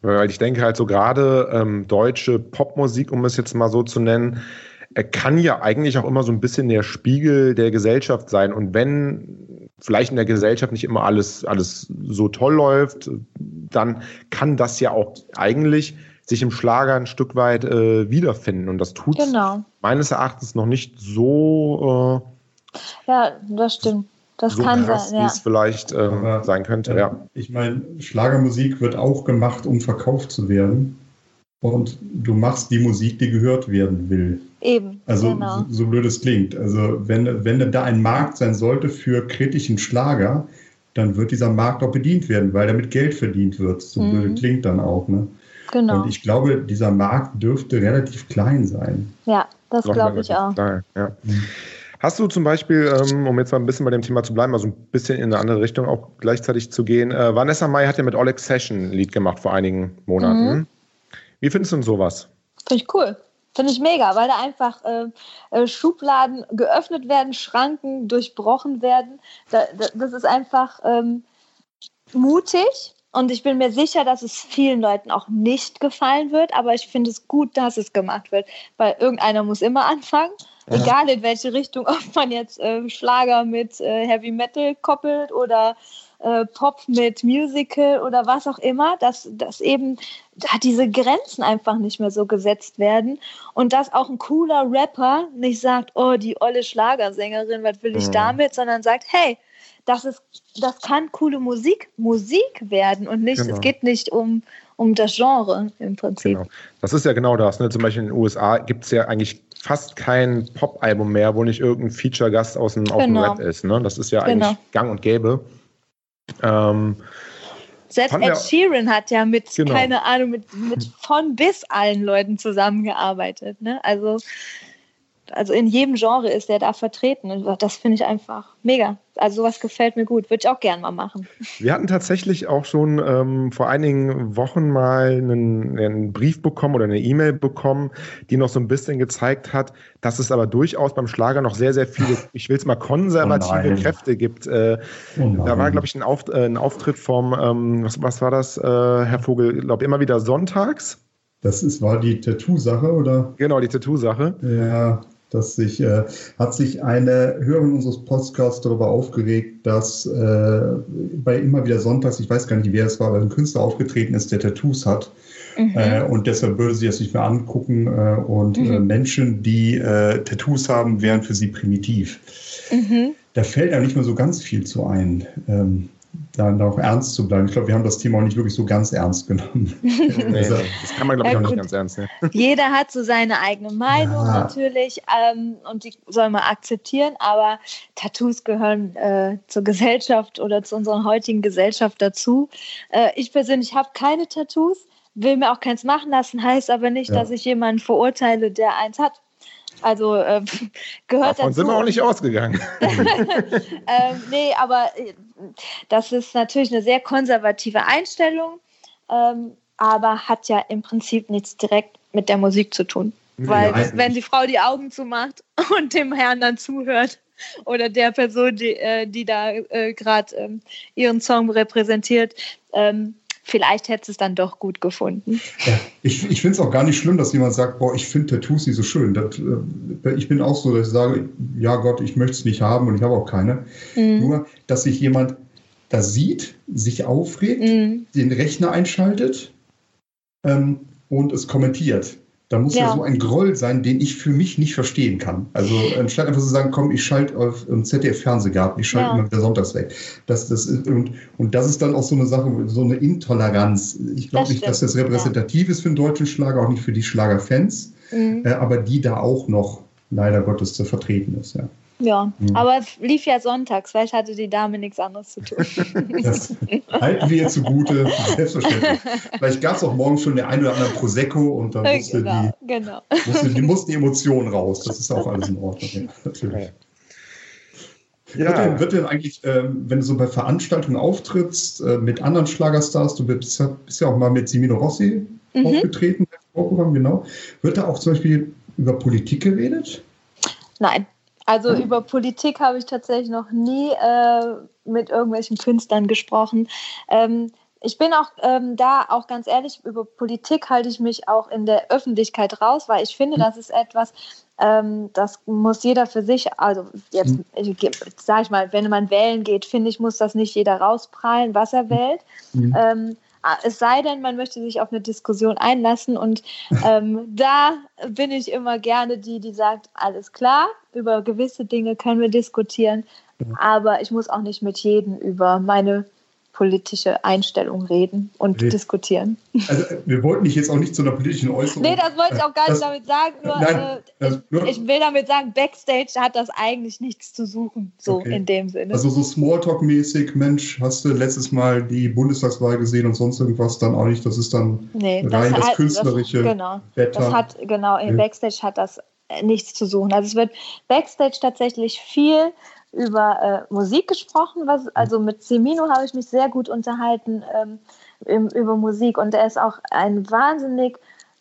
Weil ich denke halt so gerade ähm, deutsche Popmusik, um es jetzt mal so zu nennen, kann ja eigentlich auch immer so ein bisschen der Spiegel der Gesellschaft sein. Und wenn vielleicht in der Gesellschaft nicht immer alles, alles so toll läuft, dann kann das ja auch eigentlich sich im Schlager ein Stück weit äh, wiederfinden. Und das tut genau. meines Erachtens noch nicht so. Äh, ja, das stimmt. Das so kann krass, sein, ja. wie es vielleicht äh, sein könnte. Ja. Ich meine, Schlagermusik wird auch gemacht, um verkauft zu werden. Und du machst die Musik, die gehört werden will. Eben. Also genau. so, so, blöd es klingt. Also wenn, wenn da ein Markt sein sollte für kritischen Schlager, dann wird dieser Markt auch bedient werden, weil damit Geld verdient wird. So mhm. blöd klingt dann auch. Ne? Genau. Und ich glaube, dieser Markt dürfte relativ klein sein. Ja, das glaube ich auch. Klein, ja. Mhm. Hast du zum Beispiel, ähm, um jetzt mal ein bisschen bei dem Thema zu bleiben, also ein bisschen in eine andere Richtung auch gleichzeitig zu gehen, äh, Vanessa Mai hat ja mit Oleg Session ein Lied gemacht vor einigen Monaten. Mhm. Wie findest du denn sowas? Finde ich cool. Finde ich mega, weil da einfach äh, äh, Schubladen geöffnet werden, Schranken durchbrochen werden. Da, da, das ist einfach ähm, mutig und ich bin mir sicher, dass es vielen Leuten auch nicht gefallen wird, aber ich finde es gut, dass es gemacht wird, weil irgendeiner muss immer anfangen. Ja. Egal in welche Richtung, ob man jetzt äh, Schlager mit äh, Heavy Metal koppelt oder äh, Pop mit Musical oder was auch immer, dass, dass eben da diese Grenzen einfach nicht mehr so gesetzt werden und dass auch ein cooler Rapper nicht sagt, oh, die olle Schlagersängerin, was will ich mhm. damit, sondern sagt, hey, das ist, das kann coole Musik, Musik werden und nicht, genau. es geht nicht um, um das Genre im Prinzip. Genau. Das ist ja genau das. Ne? Zum Beispiel in den USA gibt es ja eigentlich fast kein Pop-Album mehr, wo nicht irgendein Feature-Gast aus dem, genau. Rap ist. Ne? Das ist ja genau. eigentlich gang und gäbe. Ähm, selbst Ed Sheeran hat ja mit, genau. keine Ahnung, mit, mit von bis allen Leuten zusammengearbeitet. Ne? Also also in jedem Genre ist er da vertreten. Und das finde ich einfach mega. Also sowas gefällt mir gut. Würde ich auch gern mal machen. Wir hatten tatsächlich auch schon ähm, vor einigen Wochen mal einen, einen Brief bekommen oder eine E-Mail bekommen, die noch so ein bisschen gezeigt hat, dass es aber durchaus beim Schlager noch sehr, sehr viele, ich will es mal konservative oh Kräfte gibt. Äh, oh da war, glaube ich, ein, Auf, äh, ein, Auftritt vom, ähm, was, was, war das, äh, Herr Vogel, ich glaube immer wieder sonntags. Das ist, war die Tattoo-Sache, oder? Genau, die Tattoo-Sache. Ja, dass sich, äh, hat sich eine Hörerin unseres Podcasts darüber aufgeregt, dass äh, bei immer wieder Sonntags, ich weiß gar nicht, wer es war, aber ein Künstler aufgetreten ist, der Tattoos hat. Mhm. Äh, und deshalb würde sie es nicht mehr angucken. Äh, und äh, mhm. Menschen, die äh, Tattoos haben, wären für sie primitiv. Mhm. Da fällt einem nicht mehr so ganz viel zu ein. Ähm, dann auch ernst zu bleiben. Ich glaube, wir haben das Thema auch nicht wirklich so ganz ernst genommen. nee, also, das kann man, glaube ich, auch nicht ganz ernst nehmen. Jeder hat so seine eigene Meinung ja. natürlich ähm, und die soll man akzeptieren, aber Tattoos gehören äh, zur Gesellschaft oder zu unserer heutigen Gesellschaft dazu. Äh, ich persönlich habe keine Tattoos, will mir auch keins machen lassen, heißt aber nicht, ja. dass ich jemanden verurteile, der eins hat. Also äh, gehört Davon dazu. sind wir auch nicht ausgegangen. ähm, nee, aber äh, das ist natürlich eine sehr konservative Einstellung, ähm, aber hat ja im Prinzip nichts direkt mit der Musik zu tun. Weil ja, wenn die Frau die Augen zumacht und dem Herrn dann zuhört oder der Person, die, äh, die da äh, gerade ähm, ihren Song repräsentiert, ähm, vielleicht hätte es dann doch gut gefunden. Ja, ich ich finde es auch gar nicht schlimm, dass jemand sagt, boah, ich finde Tattoos nicht so schön. Das, äh, ich bin auch so, dass ich sage, ja Gott, ich möchte es nicht haben und ich habe auch keine. Mhm. Nur, dass sich jemand das sieht, sich aufregt, mhm. den Rechner einschaltet ähm, und es kommentiert. Da muss ja. ja. so ein Groll sein, den ich für mich nicht verstehen kann. Also anstatt einfach zu sagen, komm, ich schalte auf um ZDF-Fernsehgarten, ich schalte ja. immer wieder sonntags weg. Das, das ist, und, und das ist dann auch so eine Sache, so eine Intoleranz. Ich glaube nicht, dass das repräsentativ ja. ist für den deutschen Schlager, auch nicht für die Schlagerfans, mhm. äh, aber die da auch noch leider Gottes zu vertreten ist. Ja. Ja, mhm. aber es lief ja sonntags, vielleicht hatte die Dame nichts anderes zu tun. Das halten wir zugute, selbstverständlich. Vielleicht gab es auch morgen schon der eine oder andere Prosecco und dann musste, genau, die, genau. musste, die, mussten die Emotionen raus. Das ist auch alles in Ordnung, natürlich. Ja. Wird, denn, wird denn eigentlich, ähm, wenn du so bei Veranstaltungen auftrittst, äh, mit anderen Schlagerstars, du bist, bist ja auch mal mit Simino Rossi mhm. aufgetreten, genau. Wird da auch zum Beispiel über Politik geredet? Nein, also mhm. über Politik habe ich tatsächlich noch nie äh, mit irgendwelchen Künstlern gesprochen. Ähm, ich bin auch ähm, da auch ganz ehrlich, über Politik halte ich mich auch in der Öffentlichkeit raus, weil ich finde, mhm. das ist etwas, ähm, das muss jeder für sich, also jetzt mhm. sage ich mal, wenn man wählen geht, finde ich, muss das nicht jeder rausprallen, was er wählt. Mhm. Es sei denn, man möchte sich auf eine Diskussion einlassen und ähm, da bin ich immer gerne die, die sagt, alles klar, über gewisse Dinge können wir diskutieren, aber ich muss auch nicht mit jedem über meine politische Einstellung reden und nee. diskutieren. Also wir wollten dich jetzt auch nicht zu einer politischen Äußerung. Nee, das wollte ich auch gar nicht das, damit sagen. Nur, nein, äh, nur, ich, will damit sagen, Backstage hat das eigentlich nichts zu suchen, so okay. in dem Sinne. Also so Smalltalk-mäßig, Mensch, hast du letztes Mal die Bundestagswahl gesehen und sonst irgendwas dann auch nicht. Das ist dann nee, rein das, das künstlerische das, genau, Wetter. Das hat, genau, in Backstage hat das äh, nichts zu suchen. Also es wird Backstage tatsächlich viel über äh, Musik gesprochen. Was, also mit Semino habe ich mich sehr gut unterhalten ähm, im, über Musik und er ist auch ein wahnsinnig,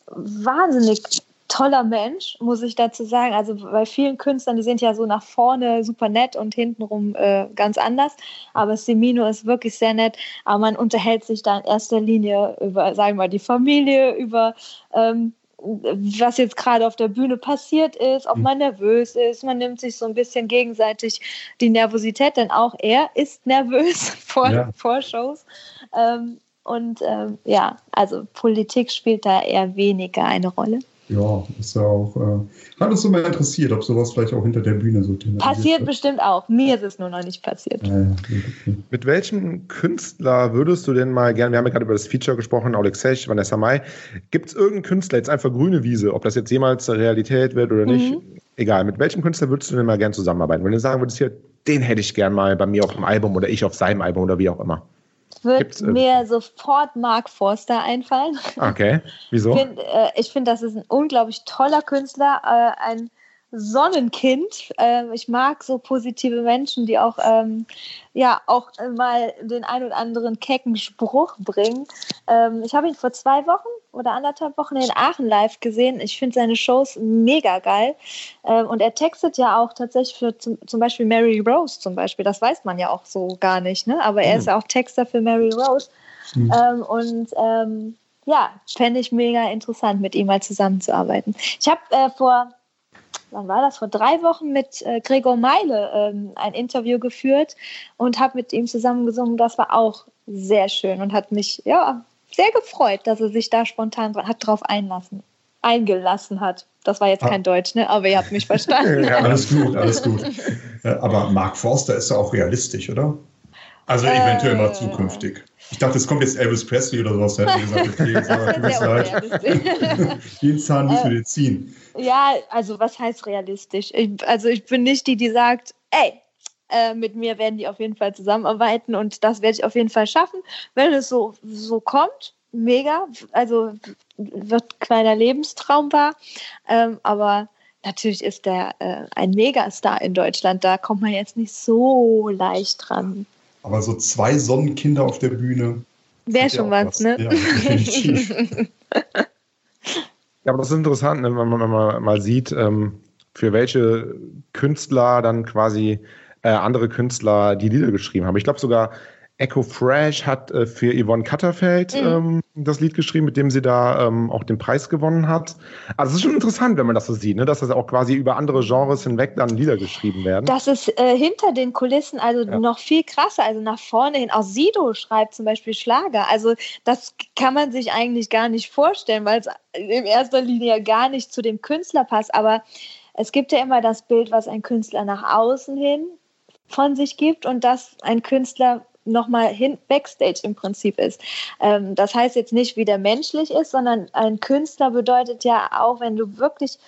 wahnsinnig toller Mensch, muss ich dazu sagen. Also bei vielen Künstlern, die sind ja so nach vorne super nett und hintenrum äh, ganz anders. Aber Semino ist wirklich sehr nett. Aber man unterhält sich da in erster Linie über, sagen wir mal, die Familie, über ähm, was jetzt gerade auf der Bühne passiert ist, ob mhm. man nervös ist. Man nimmt sich so ein bisschen gegenseitig die Nervosität, denn auch er ist nervös vor, ja. vor Shows. Ähm, und ähm, ja, also Politik spielt da eher weniger eine Rolle. Ja, ist ja auch. Äh, hat uns immer interessiert, ob sowas vielleicht auch hinter der Bühne so Passiert wird. bestimmt auch. Mir ist es nur noch nicht passiert. Ja, ja, okay. Mit welchem Künstler würdest du denn mal gerne, wir haben ja gerade über das Feature gesprochen, Alex Hech, Vanessa Mai. Gibt es irgendeinen Künstler, jetzt einfach grüne Wiese, ob das jetzt jemals Realität wird oder nicht? Mhm. Egal, mit welchem Künstler würdest du denn mal gerne zusammenarbeiten? Wenn du sagen würdest, hier, den hätte ich gern mal bei mir auf dem Album oder ich auf seinem Album oder wie auch immer wird Gibt's, mir sofort Mark Forster einfallen. Okay, wieso? Äh, ich finde, das ist ein unglaublich toller Künstler, äh, ein Sonnenkind. Äh, ich mag so positive Menschen, die auch, ähm, ja, auch mal den ein oder anderen kecken Spruch bringen. Ähm, ich habe ihn vor zwei Wochen oder anderthalb Wochen in Aachen live gesehen. Ich finde seine Shows mega geil. Ähm, und er textet ja auch tatsächlich für zum, zum, Beispiel Mary Rose zum Beispiel. Das weiß man ja auch so gar nicht, ne? Aber er mhm. ist ja auch Texter für Mary Rose. Mhm. Ähm, und ähm, ja, fände ich mega interessant, mit ihm mal zusammenzuarbeiten. Ich habe äh, vor wann war das, vor drei Wochen mit äh, Gregor Meile ähm, ein Interview geführt und habe mit ihm zusammen gesungen. Das war auch sehr schön und hat mich ja sehr gefreut, dass er sich da spontan hat drauf einlassen, eingelassen hat. Das war jetzt ah. kein Deutsch, ne? aber ihr habt mich verstanden. ja, alles gut, alles gut. Aber Mark Forster ist ja auch realistisch, oder? Also eventuell äh, mal zukünftig. Ich dachte, es kommt jetzt Elvis Presley oder sowas. Da hätte gesagt, okay, jetzt du bist halt, den Zahn müssen wir dir ziehen. Ja, also was heißt realistisch? Ich, also ich bin nicht die, die sagt, ey, äh, mit mir werden die auf jeden Fall zusammenarbeiten und das werde ich auf jeden Fall schaffen. Wenn es so, so kommt, mega. Also wird kleiner Lebenstraum wahr. Ähm, aber natürlich ist der äh, ein Megastar in Deutschland. Da kommt man jetzt nicht so leicht dran. Aber so zwei Sonnenkinder auf der Bühne. Wäre schon was, was, ne? Ja, ja, aber das ist interessant, ne, wenn man, wenn man mal sieht, ähm, für welche Künstler dann quasi äh, andere Künstler die Lieder geschrieben haben. Ich glaube sogar Echo Fresh hat äh, für Yvonne Katterfeld mhm. ähm, das Lied geschrieben, mit dem sie da ähm, auch den Preis gewonnen hat. Also es ist schon interessant, wenn man das so sieht, ne? dass das auch quasi über andere Genres hinweg dann Lieder geschrieben werden. Das ist äh, hinter den Kulissen also ja. noch viel krasser, also nach vorne hin. Auch Sido schreibt zum Beispiel Schlager. Also das kann man sich eigentlich gar nicht vorstellen, weil es in erster Linie gar nicht zu dem Künstler passt. Aber es gibt ja immer das Bild, was ein Künstler nach außen hin von sich gibt und das ein Künstler nochmal hin backstage im Prinzip ist. Ähm, das heißt jetzt nicht, wie der menschlich ist, sondern ein Künstler bedeutet ja auch, wenn du wirklich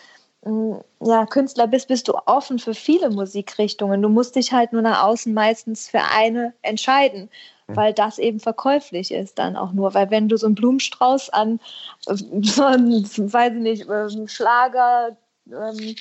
mm, ja, Künstler bist, bist du offen für viele Musikrichtungen. Du musst dich halt nur nach außen meistens für eine entscheiden, mhm. weil das eben verkäuflich ist dann auch nur. Weil wenn du so einen Blumenstrauß an, so einen, weiß ich nicht, ähm, Schlager, ähm,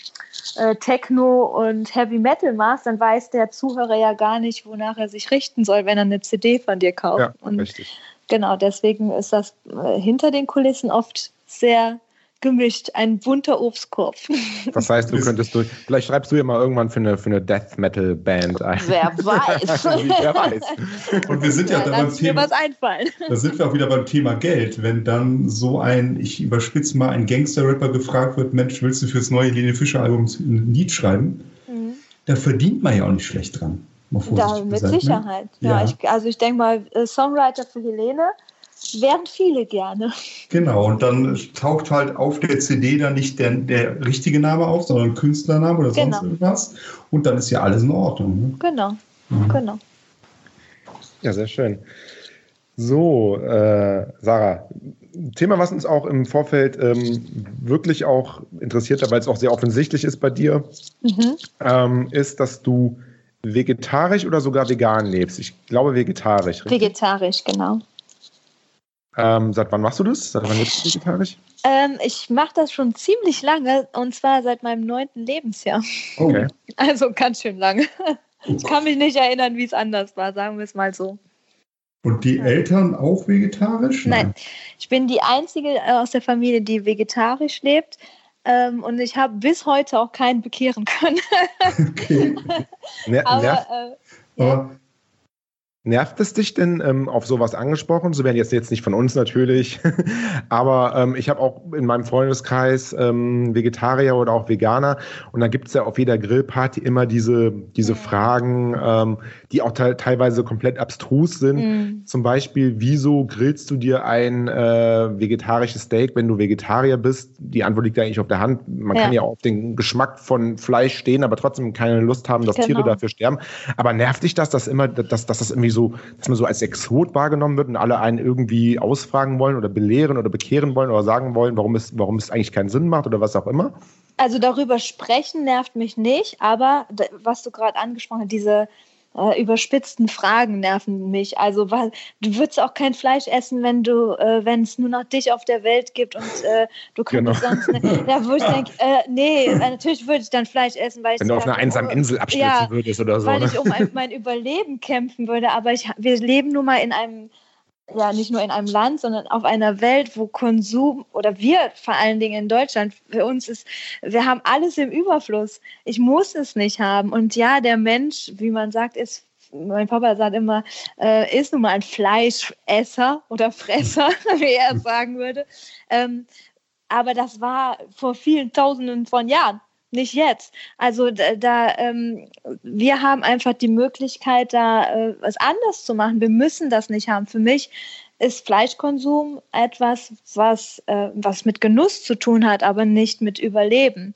äh, Techno und Heavy Metal machst, dann weiß der Zuhörer ja gar nicht, wonach er sich richten soll, wenn er eine CD von dir kauft. Ja, und richtig. Genau, deswegen ist das äh, hinter den Kulissen oft sehr gemischt, ein bunter Obstkorb. Das heißt, du könntest durch, vielleicht schreibst du ja mal irgendwann für eine, für eine Death Metal Band ein. Wer weiß. Wer weiß. Und wir sind ja, ja da beim Thema. was einfallen. Da sind wir auch wieder beim Thema Geld. Wenn dann so ein, ich überspitze mal, ein Gangster-Rapper gefragt wird, Mensch, willst du fürs neue Helene Fischer-Album ein Lied schreiben? Mhm. Da verdient man ja auch nicht schlecht dran. Da, mit gesagt, ne? Sicherheit. Ne? Ja, ja. Ich, also ich denke mal, äh, Songwriter für Helene wären viele gerne. Genau, und dann taucht halt auf der CD dann nicht der, der richtige Name auf, sondern ein Künstlername oder sonst genau. irgendwas. Und dann ist ja alles in Ordnung. Ne? Genau, mhm. genau. Ja, sehr schön. So, äh, Sarah, Thema, was uns auch im Vorfeld ähm, wirklich auch interessiert hat, weil es auch sehr offensichtlich ist bei dir, mhm. ähm, ist, dass du vegetarisch oder sogar vegan lebst. Ich glaube vegetarisch. Richtig? Vegetarisch, genau. Ähm, seit wann machst du das? Seit wann lebst du vegetarisch? Ähm, ich mache das schon ziemlich lange und zwar seit meinem neunten Lebensjahr. Okay. Also ganz schön lange. Ich kann mich nicht erinnern, wie es anders war, sagen wir es mal so. Und die Eltern auch vegetarisch? Nein, ich bin die einzige äh, aus der Familie, die vegetarisch lebt. Ähm, und ich habe bis heute auch keinen bekehren können. Okay. Aber, äh, ja. Nervt es dich denn ähm, auf sowas angesprochen? So werden jetzt jetzt nicht von uns natürlich, aber ähm, ich habe auch in meinem Freundeskreis ähm, Vegetarier oder auch Veganer und da gibt es ja auf jeder Grillparty immer diese, diese Fragen, ähm, die auch te teilweise komplett abstrus sind. Mhm. Zum Beispiel, wieso grillst du dir ein äh, vegetarisches Steak, wenn du Vegetarier bist? Die Antwort liegt ja eigentlich auf der Hand. Man ja. kann ja auf den Geschmack von Fleisch stehen, aber trotzdem keine Lust haben, dass genau. Tiere dafür sterben. Aber nervt dich das, dass immer, dass, dass das irgendwie so, dass man so als Exot wahrgenommen wird und alle einen irgendwie ausfragen wollen oder belehren oder bekehren wollen oder sagen wollen, warum es, warum es eigentlich keinen Sinn macht oder was auch immer? Also darüber sprechen nervt mich nicht, aber was du gerade angesprochen hast, diese äh, überspitzten Fragen nerven mich. Also weil du würdest auch kein Fleisch essen, wenn du, äh, wenn es nur noch dich auf der Welt gibt und äh, du könntest genau. sonst. Ne, da würde ich denken, äh, nee, äh, natürlich würde ich dann Fleisch essen, weil wenn ich. du auf einer einsamen Insel abstürzen ja, würdest oder so. Weil ne? ich um ein, mein Überleben kämpfen würde. Aber ich, wir leben nun mal in einem ja nicht nur in einem Land, sondern auf einer Welt, wo Konsum oder wir vor allen Dingen in Deutschland, für uns ist, wir haben alles im Überfluss. Ich muss es nicht haben. Und ja, der Mensch, wie man sagt, ist mein Papa sagt immer, äh, ist nun mal ein Fleischesser oder Fresser, wie er es sagen würde. Ähm, aber das war vor vielen Tausenden von Jahren nicht jetzt. Also da, da ähm, wir haben einfach die Möglichkeit, da äh, was anders zu machen. Wir müssen das nicht haben. Für mich ist Fleischkonsum etwas, was, äh, was mit Genuss zu tun hat, aber nicht mit Überleben.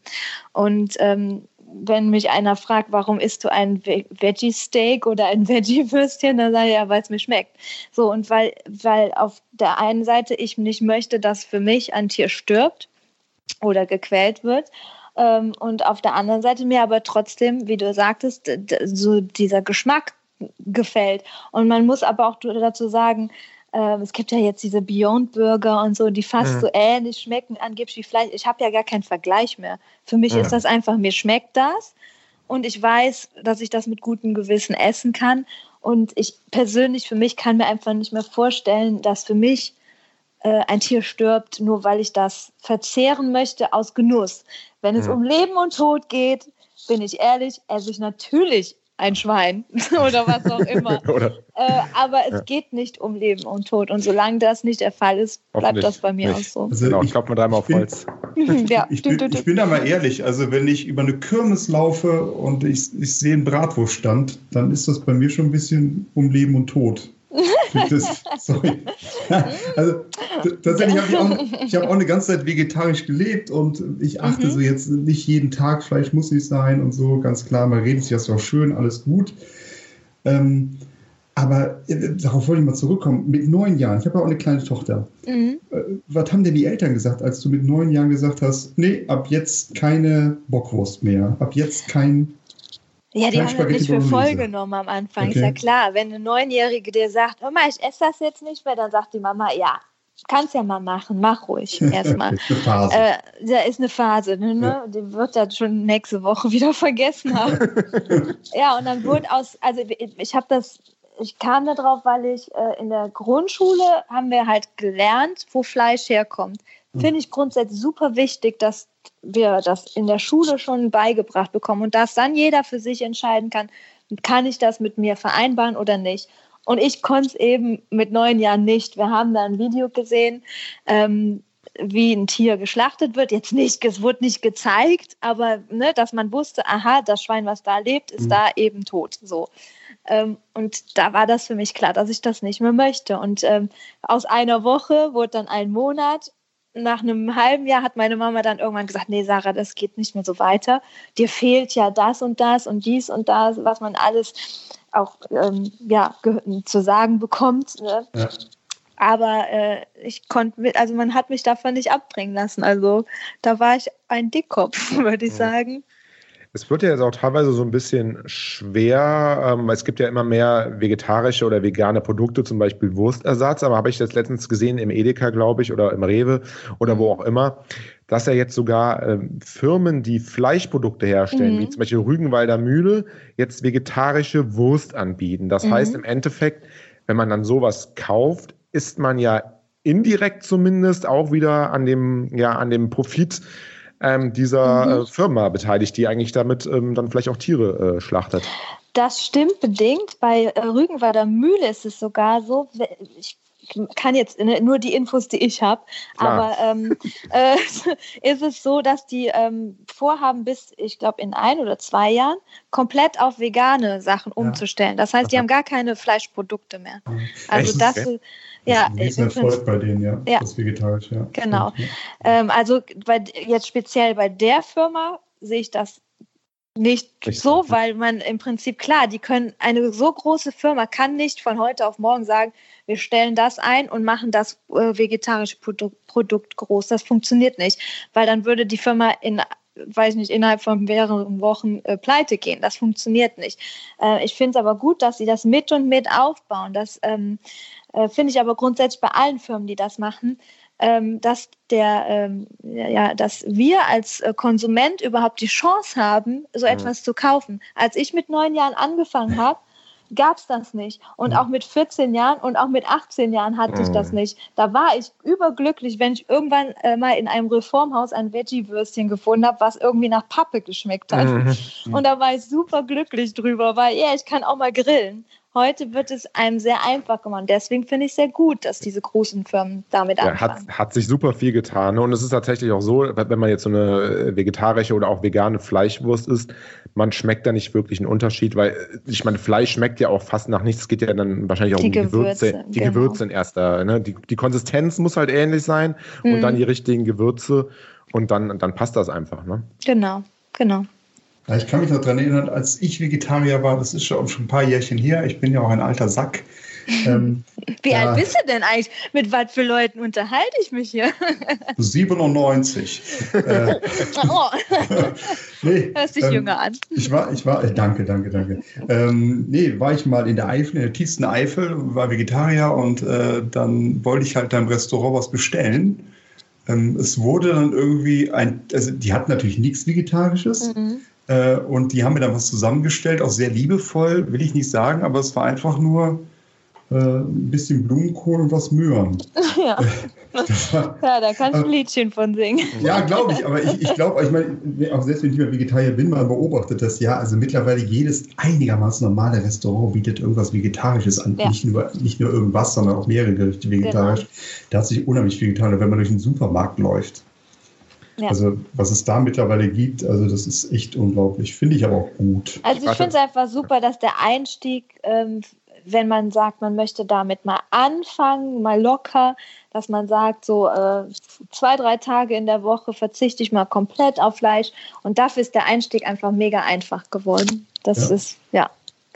Und ähm, wenn mich einer fragt, warum isst du ein Veggie-Steak oder ein Veggie-Würstchen, dann sage ich ja, weil es mir schmeckt. So, und weil, weil auf der einen Seite ich nicht möchte, dass für mich ein Tier stirbt oder gequält wird ähm, und auf der anderen Seite mir aber trotzdem, wie du sagtest, so dieser Geschmack gefällt. Und man muss aber auch dazu sagen, äh, es gibt ja jetzt diese Beyond Burger und so, die fast ja. so ähnlich schmecken, angeblich wie Fleisch. Ich habe ja gar keinen Vergleich mehr. Für mich ja. ist das einfach, mir schmeckt das und ich weiß, dass ich das mit gutem Gewissen essen kann. Und ich persönlich für mich kann mir einfach nicht mehr vorstellen, dass für mich äh, ein Tier stirbt, nur weil ich das verzehren möchte aus Genuss. Wenn es um Leben und Tod geht, bin ich ehrlich, esse ich natürlich ein Schwein oder was auch immer. äh, aber es ja. geht nicht um Leben und Tod. Und solange das nicht der Fall ist, bleibt das bei mir nicht. auch so. Also genau, ich glaube mal dreimal auf Holz. ja. ich, bin, ich bin da mal ehrlich. Also, wenn ich über eine Kirmes laufe und ich, ich sehe einen Bratwurststand, dann ist das bei mir schon ein bisschen um Leben und Tod. Das, sorry. Also tatsächlich habe ich auch, ich habe auch eine ganze Zeit vegetarisch gelebt und ich achte mhm. so jetzt nicht jeden Tag, Fleisch muss nicht sein und so, ganz klar, man redet sich das auch schön, alles gut. Ähm, aber äh, darauf wollte ich mal zurückkommen. Mit neun Jahren, ich habe ja auch eine kleine Tochter. Mhm. Äh, was haben denn die Eltern gesagt, als du mit neun Jahren gesagt hast, nee, ab jetzt keine Bockwurst mehr, ab jetzt kein ja, die haben mich für voll genommen am Anfang. Okay. Ist ja klar, wenn eine Neunjährige dir sagt, Mama, ich esse das jetzt nicht mehr, dann sagt die Mama, ja, kannst ja mal machen, mach ruhig erstmal. Äh, da ist eine Phase, ne? Ja. Die wird dann schon nächste Woche wieder vergessen haben. ja, und dann wurde aus, also ich habe das, ich kam da drauf, weil ich äh, in der Grundschule haben wir halt gelernt, wo Fleisch herkommt. Hm. Finde ich grundsätzlich super wichtig, dass wir das in der Schule schon beigebracht bekommen und dass dann jeder für sich entscheiden kann, kann ich das mit mir vereinbaren oder nicht. Und ich konnte es eben mit neun Jahren nicht. Wir haben da ein Video gesehen, ähm, wie ein Tier geschlachtet wird. Jetzt nicht, es wurde nicht gezeigt, aber ne, dass man wusste, aha, das Schwein, was da lebt, ist mhm. da eben tot. So. Ähm, und da war das für mich klar, dass ich das nicht mehr möchte. Und ähm, aus einer Woche wurde dann ein Monat nach einem halben Jahr hat meine Mama dann irgendwann gesagt, nee, Sarah, das geht nicht mehr so weiter. Dir fehlt ja das und das und dies und das, was man alles auch ähm, ja, zu sagen bekommt. Ne? Ja. Aber äh, ich konnte, also man hat mich davon nicht abbringen lassen. Also da war ich ein Dickkopf, würde ich sagen. Es wird ja jetzt auch teilweise so ein bisschen schwer. Ähm, es gibt ja immer mehr vegetarische oder vegane Produkte, zum Beispiel Wurstersatz. Aber habe ich das letztens gesehen im Edeka, glaube ich, oder im Rewe oder wo auch immer, dass ja jetzt sogar ähm, Firmen, die Fleischprodukte herstellen, mhm. wie zum Beispiel Rügenwalder Mühle, jetzt vegetarische Wurst anbieten. Das mhm. heißt im Endeffekt, wenn man dann sowas kauft, ist man ja indirekt zumindest auch wieder an dem, ja, an dem Profit ähm, dieser mhm. äh, Firma beteiligt, die eigentlich damit ähm, dann vielleicht auch Tiere äh, schlachtet. Das stimmt bedingt. Bei äh, Rügenwalder Mühle ist es sogar so, ich kann jetzt ne, nur die Infos, die ich habe, aber ähm, äh, ist es so, dass die ähm, vorhaben, bis ich glaube in ein oder zwei Jahren komplett auf vegane Sachen umzustellen. Das heißt, die haben gar keine Fleischprodukte mehr. Also Echt? das, okay. Ja, das ist ein Erfolg bei denen, ja. ja. Das vegetarisch, ja. Genau. Ähm, also bei, jetzt speziell bei der Firma sehe ich das nicht Richtig. so, weil man im Prinzip klar, die können, eine so große Firma kann nicht von heute auf morgen sagen, wir stellen das ein und machen das äh, vegetarische Produkt, Produkt groß. Das funktioniert nicht, weil dann würde die Firma in weiß nicht, innerhalb von mehreren Wochen äh, pleite gehen. Das funktioniert nicht. Äh, ich finde es aber gut, dass sie das mit und mit aufbauen. Das ähm, äh, finde ich aber grundsätzlich bei allen Firmen, die das machen, ähm, dass der, ähm, ja, dass wir als äh, Konsument überhaupt die Chance haben, so mhm. etwas zu kaufen. Als ich mit neun Jahren angefangen habe, gab es das nicht. Und mhm. auch mit 14 Jahren und auch mit 18 Jahren hatte ich das mhm. nicht. Da war ich überglücklich, wenn ich irgendwann äh, mal in einem Reformhaus ein Veggie-Würstchen gefunden habe, was irgendwie nach Pappe geschmeckt hat. Mhm. Und da war ich super glücklich drüber, weil ja, ich kann auch mal grillen. Heute wird es einem sehr einfach gemacht. Deswegen finde ich sehr gut, dass diese großen Firmen damit ja, anfangen. Hat, hat sich super viel getan. Und es ist tatsächlich auch so, wenn man jetzt so eine äh, vegetarische oder auch vegane Fleischwurst isst, man schmeckt da nicht wirklich einen Unterschied, weil äh, ich meine, Fleisch schmeckt ja auch fast nach nichts. Es geht ja dann wahrscheinlich auch die um die Gewürze. Gewürze die genau. Gewürze in erster. Ne? Die, die Konsistenz muss halt ähnlich sein hm. und dann mhm. die richtigen Gewürze und dann, dann passt das einfach. Ne? Genau, genau. Ja, ich kann mich noch daran erinnern, als ich Vegetarier war, das ist schon, schon ein paar Jährchen her, ich bin ja auch ein alter Sack. Ähm, Wie alt bist du denn eigentlich? Mit was für Leuten unterhalte ich mich hier? 97. äh, oh. nee, Hörst dich ähm, jünger an. Ich war, ich war, äh, danke, danke, danke. Ähm, nee, war ich mal in der Eifel, in der tiefsten Eifel, war Vegetarier und äh, dann wollte ich halt da im Restaurant was bestellen. Ähm, es wurde dann irgendwie ein, also die hatten natürlich nichts Vegetarisches. Mhm. Äh, und die haben mir dann was zusammengestellt, auch sehr liebevoll, will ich nicht sagen, aber es war einfach nur äh, ein bisschen Blumenkohl und was Möhren. Ja. ja, da kannst du ein Liedchen von singen. Ja, glaube ich, aber ich, ich glaube, ich meine, auch selbst wenn ich mal Vegetarier bin, man beobachtet das ja. Also mittlerweile jedes einigermaßen normale Restaurant bietet irgendwas Vegetarisches an. Ja. Nicht, nur, nicht nur irgendwas, sondern auch mehrere Gerichte vegetarisch. Genau. Da hat sich unheimlich viel getan, wenn man durch den Supermarkt läuft. Ja. Also was es da mittlerweile gibt, also das ist echt unglaublich. Finde ich aber auch gut. Also ich finde es einfach super, dass der Einstieg, ähm, wenn man sagt, man möchte damit mal anfangen, mal locker, dass man sagt, so äh, zwei, drei Tage in der Woche verzichte ich mal komplett auf Fleisch. Und dafür ist der Einstieg einfach mega einfach geworden. Das ja. ist, ja.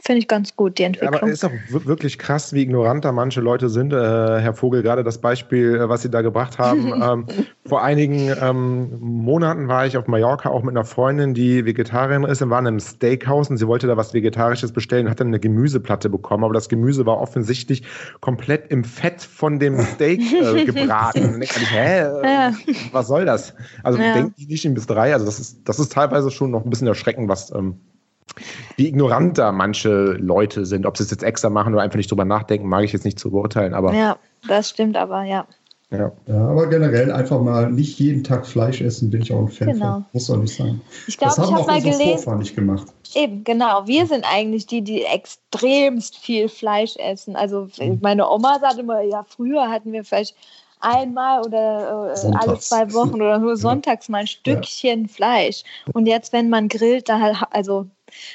Finde ich ganz gut, die Entwicklung. Aber ist auch wirklich krass, wie ignorant da manche Leute sind. Äh, Herr Vogel, gerade das Beispiel, äh, was Sie da gebracht haben. ähm, vor einigen ähm, Monaten war ich auf Mallorca auch mit einer Freundin, die Vegetarierin ist, und war in einem Steakhouse und sie wollte da was Vegetarisches bestellen und hat dann eine Gemüseplatte bekommen. Aber das Gemüse war offensichtlich komplett im Fett von dem Steak äh, gebraten. ich, hä, ja. was soll das? Also ja. denkt die nicht in bis drei. Also das ist, das ist teilweise schon noch ein bisschen erschreckend, was ähm, wie ignorant da manche Leute sind. Ob sie es jetzt extra machen oder einfach nicht drüber nachdenken, mag ich jetzt nicht zu beurteilen. Aber ja, das stimmt aber, ja. Ja. ja. aber generell einfach mal nicht jeden Tag Fleisch essen, bin ich auch ein Fan genau. von. Muss auch nicht sein. Ich glaube, ich habe mal gelesen. Vorfahren nicht gemacht. Eben, genau. Wir sind eigentlich die, die extremst viel Fleisch essen. Also mhm. meine Oma sagt immer, ja, früher hatten wir vielleicht einmal oder äh, alle zwei Wochen oder nur sonntags mal ein Stückchen ja. Fleisch. Und jetzt, wenn man grillt, da halt, also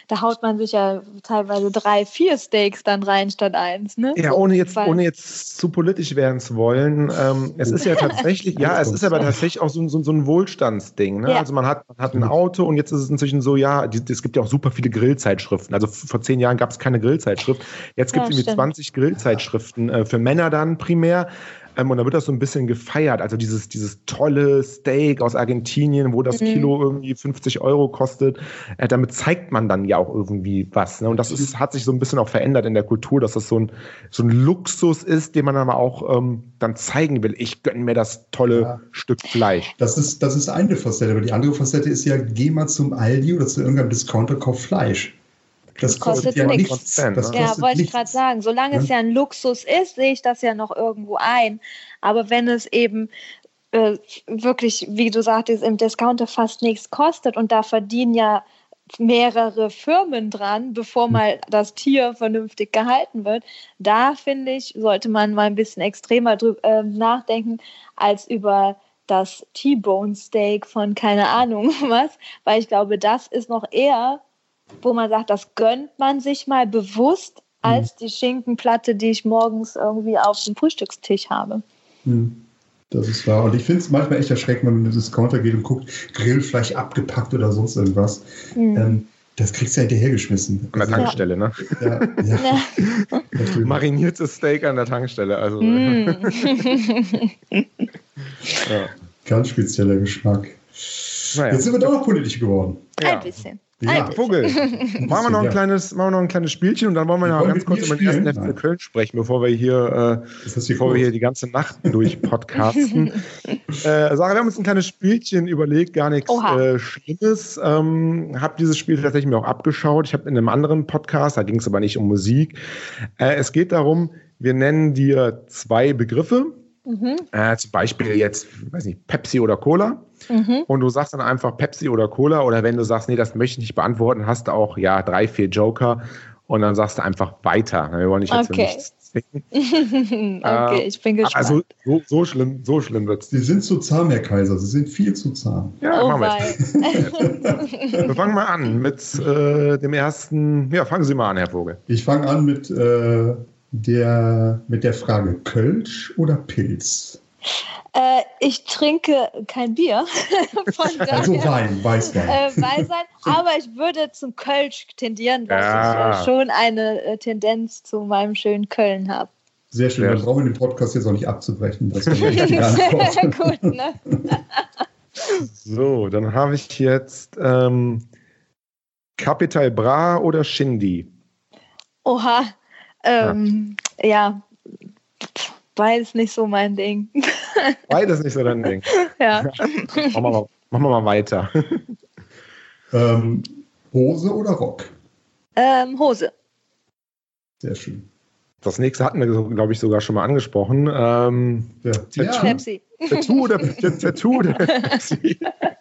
da haut man sich ja teilweise drei, vier Steaks dann rein statt eins. Ne? Ja, ohne jetzt, ohne jetzt zu politisch werden zu wollen. Ähm, es ist ja tatsächlich, ja, es ist aber tatsächlich auch so, so, so ein Wohlstandsding. Ne? Ja. Also man hat, man hat ein Auto und jetzt ist es inzwischen so, ja, es gibt ja auch super viele Grillzeitschriften. Also vor zehn Jahren gab es keine Grillzeitschrift. Jetzt gibt es ja, irgendwie 20 Grillzeitschriften äh, für Männer dann primär. Ähm, und da wird das so ein bisschen gefeiert. Also dieses, dieses tolle Steak aus Argentinien, wo das mhm. Kilo irgendwie 50 Euro kostet. Äh, damit zeigt man dann ja auch irgendwie was. Ne? Und das ist, hat sich so ein bisschen auch verändert in der Kultur, dass das so ein, so ein Luxus ist, den man aber auch ähm, dann zeigen will. Ich gönne mir das tolle ja. Stück Fleisch. Das ist, das ist eine Facette. Aber die andere Facette ist ja, geh mal zum Aldi oder zu irgendeinem Discounter, kauf Fleisch. Das kostet, kostet ja nichts. Das ja, wollte ich gerade sagen. Solange ja. es ja ein Luxus ist, sehe ich das ja noch irgendwo ein. Aber wenn es eben äh, wirklich, wie du sagtest, im Discounter fast nichts kostet und da verdienen ja mehrere Firmen dran, bevor hm. mal das Tier vernünftig gehalten wird. Da finde ich, sollte man mal ein bisschen extremer drüber, äh, nachdenken als über das T-Bone Steak von keine Ahnung was, weil ich glaube, das ist noch eher wo man sagt, das gönnt man sich mal bewusst, als mhm. die Schinkenplatte, die ich morgens irgendwie auf dem Frühstückstisch habe. Mhm. Das ist wahr. Und ich finde es manchmal echt erschreckend, wenn man in den Discounter geht und guckt, Grillfleisch abgepackt oder sonst irgendwas. Mhm. Ähm, das kriegst du ja hinterhergeschmissen. An der Tankstelle, ja. ne? Ja, ja. ja. Mariniertes Steak an der Tankstelle. Also. Mm. ja. Ganz spezieller Geschmack. Naja. Jetzt sind wir doch noch politisch geworden. Ein bisschen. Ja, Vogel. machen wir noch ein kleines, machen wir noch ein kleines Spielchen und dann wollen wir noch ganz kurz über den ersten FC Köln sprechen, bevor wir hier, äh, bevor wir hier die ganze Nacht durch podcasten. äh, Sarah, wir haben uns ein kleines Spielchen überlegt, gar nichts äh, Schlimmes. Ähm, habe dieses Spiel tatsächlich mir auch abgeschaut. Ich habe in einem anderen Podcast, da ging es aber nicht um Musik. Äh, es geht darum, wir nennen dir zwei Begriffe. Mhm. Äh, zum Beispiel jetzt, weiß nicht, Pepsi oder Cola. Mhm. Und du sagst dann einfach Pepsi oder Cola oder wenn du sagst, nee, das möchte ich nicht beantworten, hast du auch ja drei, vier Joker und dann sagst du einfach weiter. Wir wollen nicht jetzt okay. nichts zwingen. okay, ich bin gespannt. Also so, so schlimm, so schlimm wird's. Sie sind zu zahm, Herr Kaiser. Sie sind viel zu zahm. Ja, oh machen wir. wir fangen mal an mit äh, dem ersten. Ja, fangen Sie mal an, Herr Vogel. Ich fange an mit, äh, der, mit der Frage Kölsch oder Pilz. Äh, ich trinke kein Bier. also Wein, Weißwein. Äh, Weißwein, aber ich würde zum Kölsch tendieren, dass ja. ich äh, schon eine äh, Tendenz zu meinem schönen Köln habe. Sehr schön, dann brauchen wir den Podcast jetzt auch nicht abzubrechen. Das Gut, ne? so, dann habe ich jetzt ähm, Capital Bra oder Shindy? Oha, ähm, ja. ja Beides nicht so mein Ding. Beides nicht so dein Ding. Ja. machen, wir mal, machen wir mal weiter. Ähm, Hose oder Rock? Ähm, Hose. Sehr schön. Das nächste hatten wir, glaube ich, sogar schon mal angesprochen. Ähm, Ja. Tattoo. Pepsi. Tattoo oder Tattoo oder Pepsi?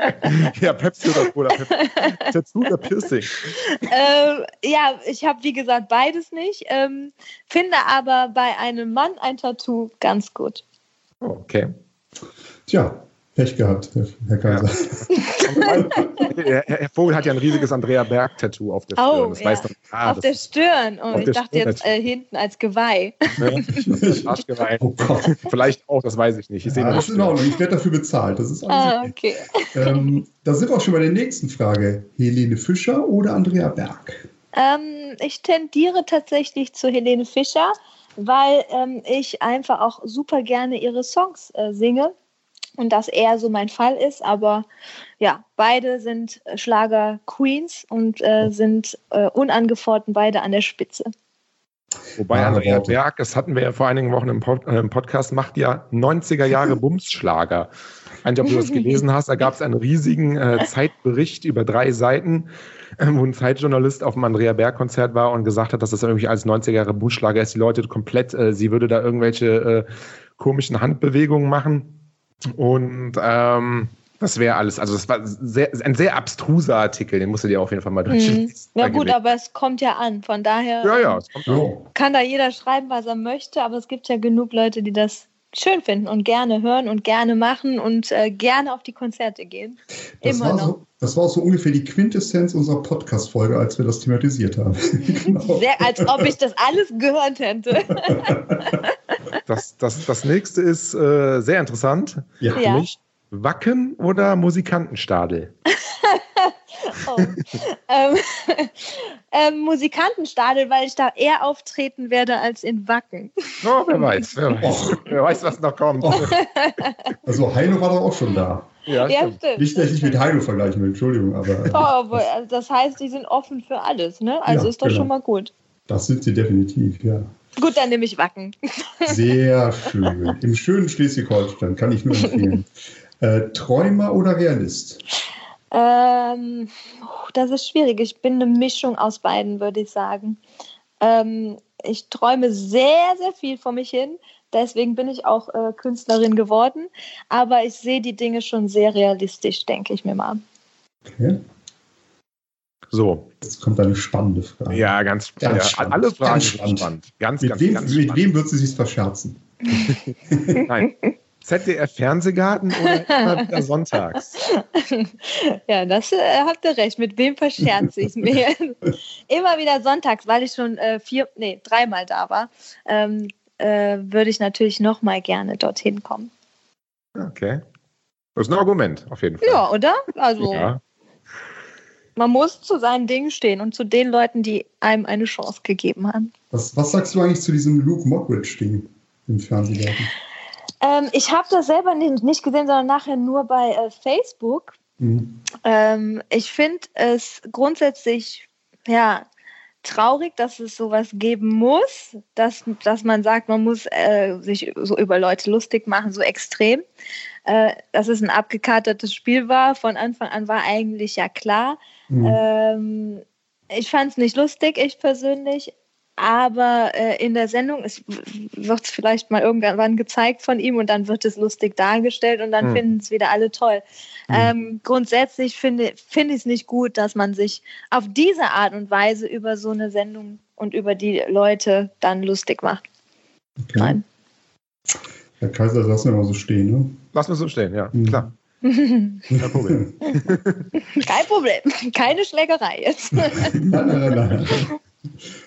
ja, Pepsi oder Cola. Pepsi. Tattoo oder Piercing? ähm, ja, ich habe wie gesagt beides nicht. Ähm, finde aber bei einem Mann ein Tattoo ganz gut. Oh, okay. Tja, Pech gehabt, Herr, Kaiser. Herr, Herr Vogel hat ja ein riesiges Andrea Berg-Tattoo auf der Oh, Stirn. Das ja. weiß doch, ah, Auf der Stirn. Oh, ich der dachte Stirn jetzt äh, hinten als Geweih. Arschgeweih. Oh. Vielleicht auch, das weiß ich nicht. Ich sehe Ja, das ist in Ordnung. Ich werde dafür bezahlt. Das ist alles Ah, okay. okay. ähm, Da sind wir auch schon bei der nächsten Frage. Helene Fischer oder Andrea Berg? Ähm, ich tendiere tatsächlich zu Helene Fischer, weil ähm, ich einfach auch super gerne ihre Songs äh, singe und das eher so mein Fall ist. Aber ja, beide sind äh, Schlager-Queens und äh, sind äh, unangefochten beide an der Spitze. Wobei Wahre Andrea. Berg, das hatten wir ja vor einigen Wochen im, Pod, äh, im Podcast, macht ja 90er Jahre Bumsschlager. Ich weiß nicht, ob du das gelesen hast, da gab es einen riesigen äh, Zeitbericht über drei Seiten, äh, wo ein Zeitjournalist auf dem Andrea Berg-Konzert war und gesagt hat, dass das irgendwie als 90er Jahre Bumsschlager ist. Die Leute komplett, äh, sie würde da irgendwelche äh, komischen Handbewegungen machen. Und ähm, das wäre alles. Also, es war sehr, ein sehr abstruser Artikel, den musst du dir auf jeden Fall mal Mhm. durchlesen. Ja gut, aber es kommt ja an. Von daher Ja, ja, kann da jeder schreiben, was er möchte, aber es gibt ja genug Leute, die das schön finden und gerne hören und gerne machen und äh, gerne auf die Konzerte gehen. Das Immer war, noch. so, das war so ungefähr die Quintessenz unserer Podcast-Folge, als wir das thematisiert haben. genau. Sehr, als ob ich das alles gehört hätte. Das, das, das nächste ist äh, sehr interessant. Ja. Für mich. Wacken oder Musikantenstadel? Oh. ähm, ähm, Musikantenstadel, weil ich da eher auftreten werde als in Wacken. Oh, wer weiß, wer weiß. Wer weiß, was noch kommt. Oh. Also Heino war doch auch schon da. Ja, Ja, stimmt. stimmt. Nicht, dass ich mit Heino vergleichen will, Entschuldigung, aber Oh, aber, also das heißt, die sind offen für alles, ne? Also Ja, ist doch genau. schon mal gut. das sind sie definitiv, ja. Gut, dann nehme ich Wacken. Sehr schön. Im schönen Schleswig-Holstein kann ich nur empfehlen. Äh, Träumer oder Realist? Ähm, das ist schwierig. Ich bin eine Mischung aus beiden, würde ich sagen. Ähm, ich träume sehr, sehr viel vor mich hin. Deswegen bin ich auch äh, Künstlerin geworden. Aber ich sehe die Dinge schon sehr realistisch, denke ich mir mal. Okay. So, Jetzt kommt eine spannende Frage. ja, ganz, Ganz ja, spannend, alle Fragen ganz sind spannend. spannend. Ganz, Mit, ganz, wem, ganz mit spannend. wem wird sie sich verscherzen? Nein. ZDF-Fernsehgarten oder immer wieder sonntags? Ja, das äh, habt ihr recht. Mit wem verscherze ich mir? Immer wieder sonntags, weil ich schon äh, vier, nee, dreimal da war, ähm, äh, würde ich natürlich noch mal gerne dorthin kommen. Okay. Das ist ein Argument, auf jeden Fall. Ja, oder? Also Ja. man muss zu seinen Dingen stehen und zu den Leuten, die einem eine Chance gegeben haben. Was, was sagst du eigentlich zu diesem Luke Mockridge-Ding im Fernsehgarten? Ähm, ich habe das selber nicht, nicht gesehen, sondern nachher nur bei äh, Facebook. Mhm. Ähm, ich finde es grundsätzlich ja traurig, dass es sowas geben muss, dass, dass man sagt, man muss äh, sich so über Leute lustig machen, so extrem. Äh, dass es ein abgekatertes Spiel war, von Anfang an war eigentlich ja klar. Mhm. Ähm, ich fand es nicht lustig, ich persönlich. Aber äh, in der Sendung wird es vielleicht mal irgendwann gezeigt von ihm und dann wird es lustig dargestellt und dann Hm. finden es wieder alle toll. Hm. Ähm, grundsätzlich finde finde ich es nicht gut, dass man sich auf diese Art und Weise über so eine Sendung und über die Leute dann lustig macht. Okay. Nein. Herr Kaiser, das lassen wir mal so stehen, ne? Lass mir so stehen, ja, Mhm. klar. Kein Kein Problem. Problem. Keine Schlägerei jetzt. nein, nein, nein, nein.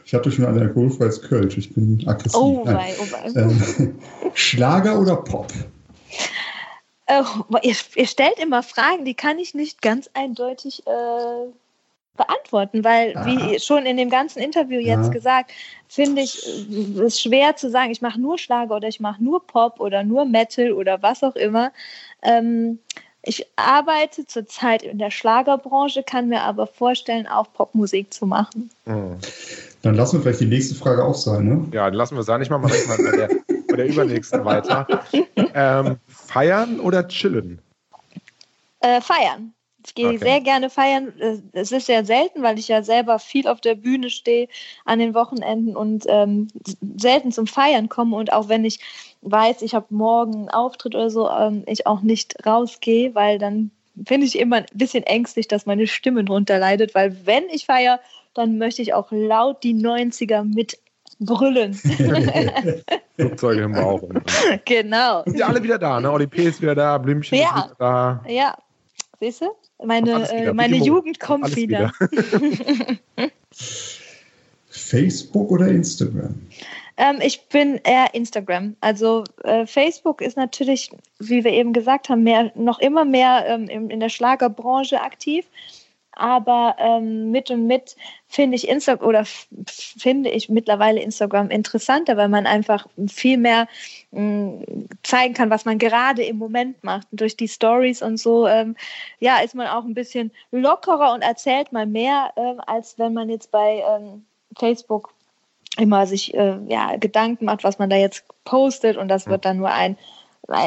Ich hatte schon ein alkoholfreies Kölsch. Ich bin aggressiv. Oh wei, oh wei. Ähm, Schlager oder Pop? Äh, ihr, ihr stellt immer Fragen, die kann ich nicht ganz eindeutig äh, beantworten, weil, Ah. wie schon in dem ganzen Interview jetzt Ja. gesagt, finde ich äh, es schwer zu sagen, ich mache nur Schlager oder ich mache nur Pop oder nur Metal oder was auch immer. Ähm, ich arbeite zurzeit in der Schlagerbranche, kann mir aber vorstellen, auch Popmusik zu machen. Dann lassen wir vielleicht die nächste Frage auch sein, ne? Ja, dann lassen wir es da nicht mal, mal direkt mal bei der, bei der übernächsten weiter. Ähm, feiern oder chillen? Äh, feiern. Ich gehe Okay. sehr gerne feiern. Äh, Es ist sehr selten, weil ich ja selber viel auf der Bühne stehe an den Wochenenden und ähm, selten zum Feiern komme. Und auch wenn ich weiß, ich habe morgen einen Auftritt oder so, ähm, ich auch nicht rausgehe, weil dann finde ich immer ein bisschen ängstlich, dass meine Stimme drunter leidet. Weil wenn ich feiere, dann möchte ich auch laut die 90er mit brüllen. Flugzeuge im Bauch. Genau. Sind ja alle wieder da, ne? Oli P. ist wieder da, Blümchen Ja. ist wieder da. Ja, siehst du? Meine, wieder. äh, meine Jugend kommt Alles wieder. Facebook oder Instagram? Ähm, ich bin eher Instagram. Also äh, Facebook ist natürlich, wie wir eben gesagt haben, mehr, noch immer mehr ähm, in, in der Schlagerbranche aktiv. Aber ähm, mit und mit finde ich Instagram oder finde ich mittlerweile Instagram interessanter, weil man einfach viel mehr mh, zeigen kann, was man gerade im Moment macht. Und durch die Stories und so, ähm, ja, ist man auch ein bisschen lockerer und erzählt mal mehr, ähm, als wenn man jetzt bei ähm, Facebook immer sich äh, ja, Gedanken macht, was man da jetzt postet und das wird dann nur ein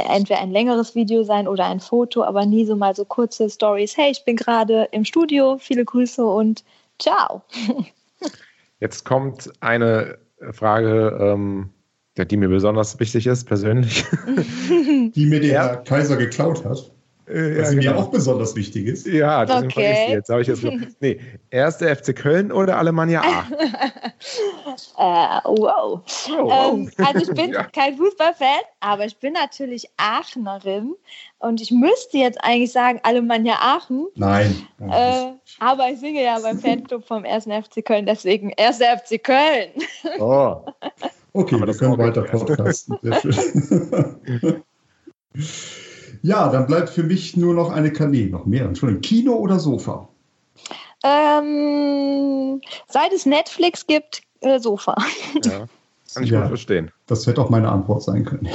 entweder ein längeres Video sein oder ein Foto, aber nie so mal so kurze Stories. Hey, ich bin gerade im Studio, viele Grüße und ciao. Jetzt kommt eine Frage, ähm, die mir besonders wichtig ist, persönlich. Die mir der Ja. Kaiser geklaut hat. Äh, Was mir auch besonders wichtig ist. Ja, deswegen Okay. jetzt. Habe ich jetzt noch. Nee, erster FC Köln oder Alemannia A? Äh, wow. wow. Ähm, also ich bin Ja. kein Fußballfan, aber ich bin natürlich Aachenerin und ich müsste jetzt eigentlich sagen Alemannia Aachen, Nein. äh, aber ich singe ja beim Fanclub vom 1. FC Köln, deswegen 1. FC Köln. Oh. Okay, Aber wir das können weiter podcasten. Sehr schön. Ja, dann bleibt für mich nur noch eine Kanäle, noch mehr. Entschuldigung, Kino oder Sofa? Ähm, seit es Netflix gibt, äh, Sofa. Ja. Kann ich Ja. gut verstehen. Das hätte auch meine Antwort sein können.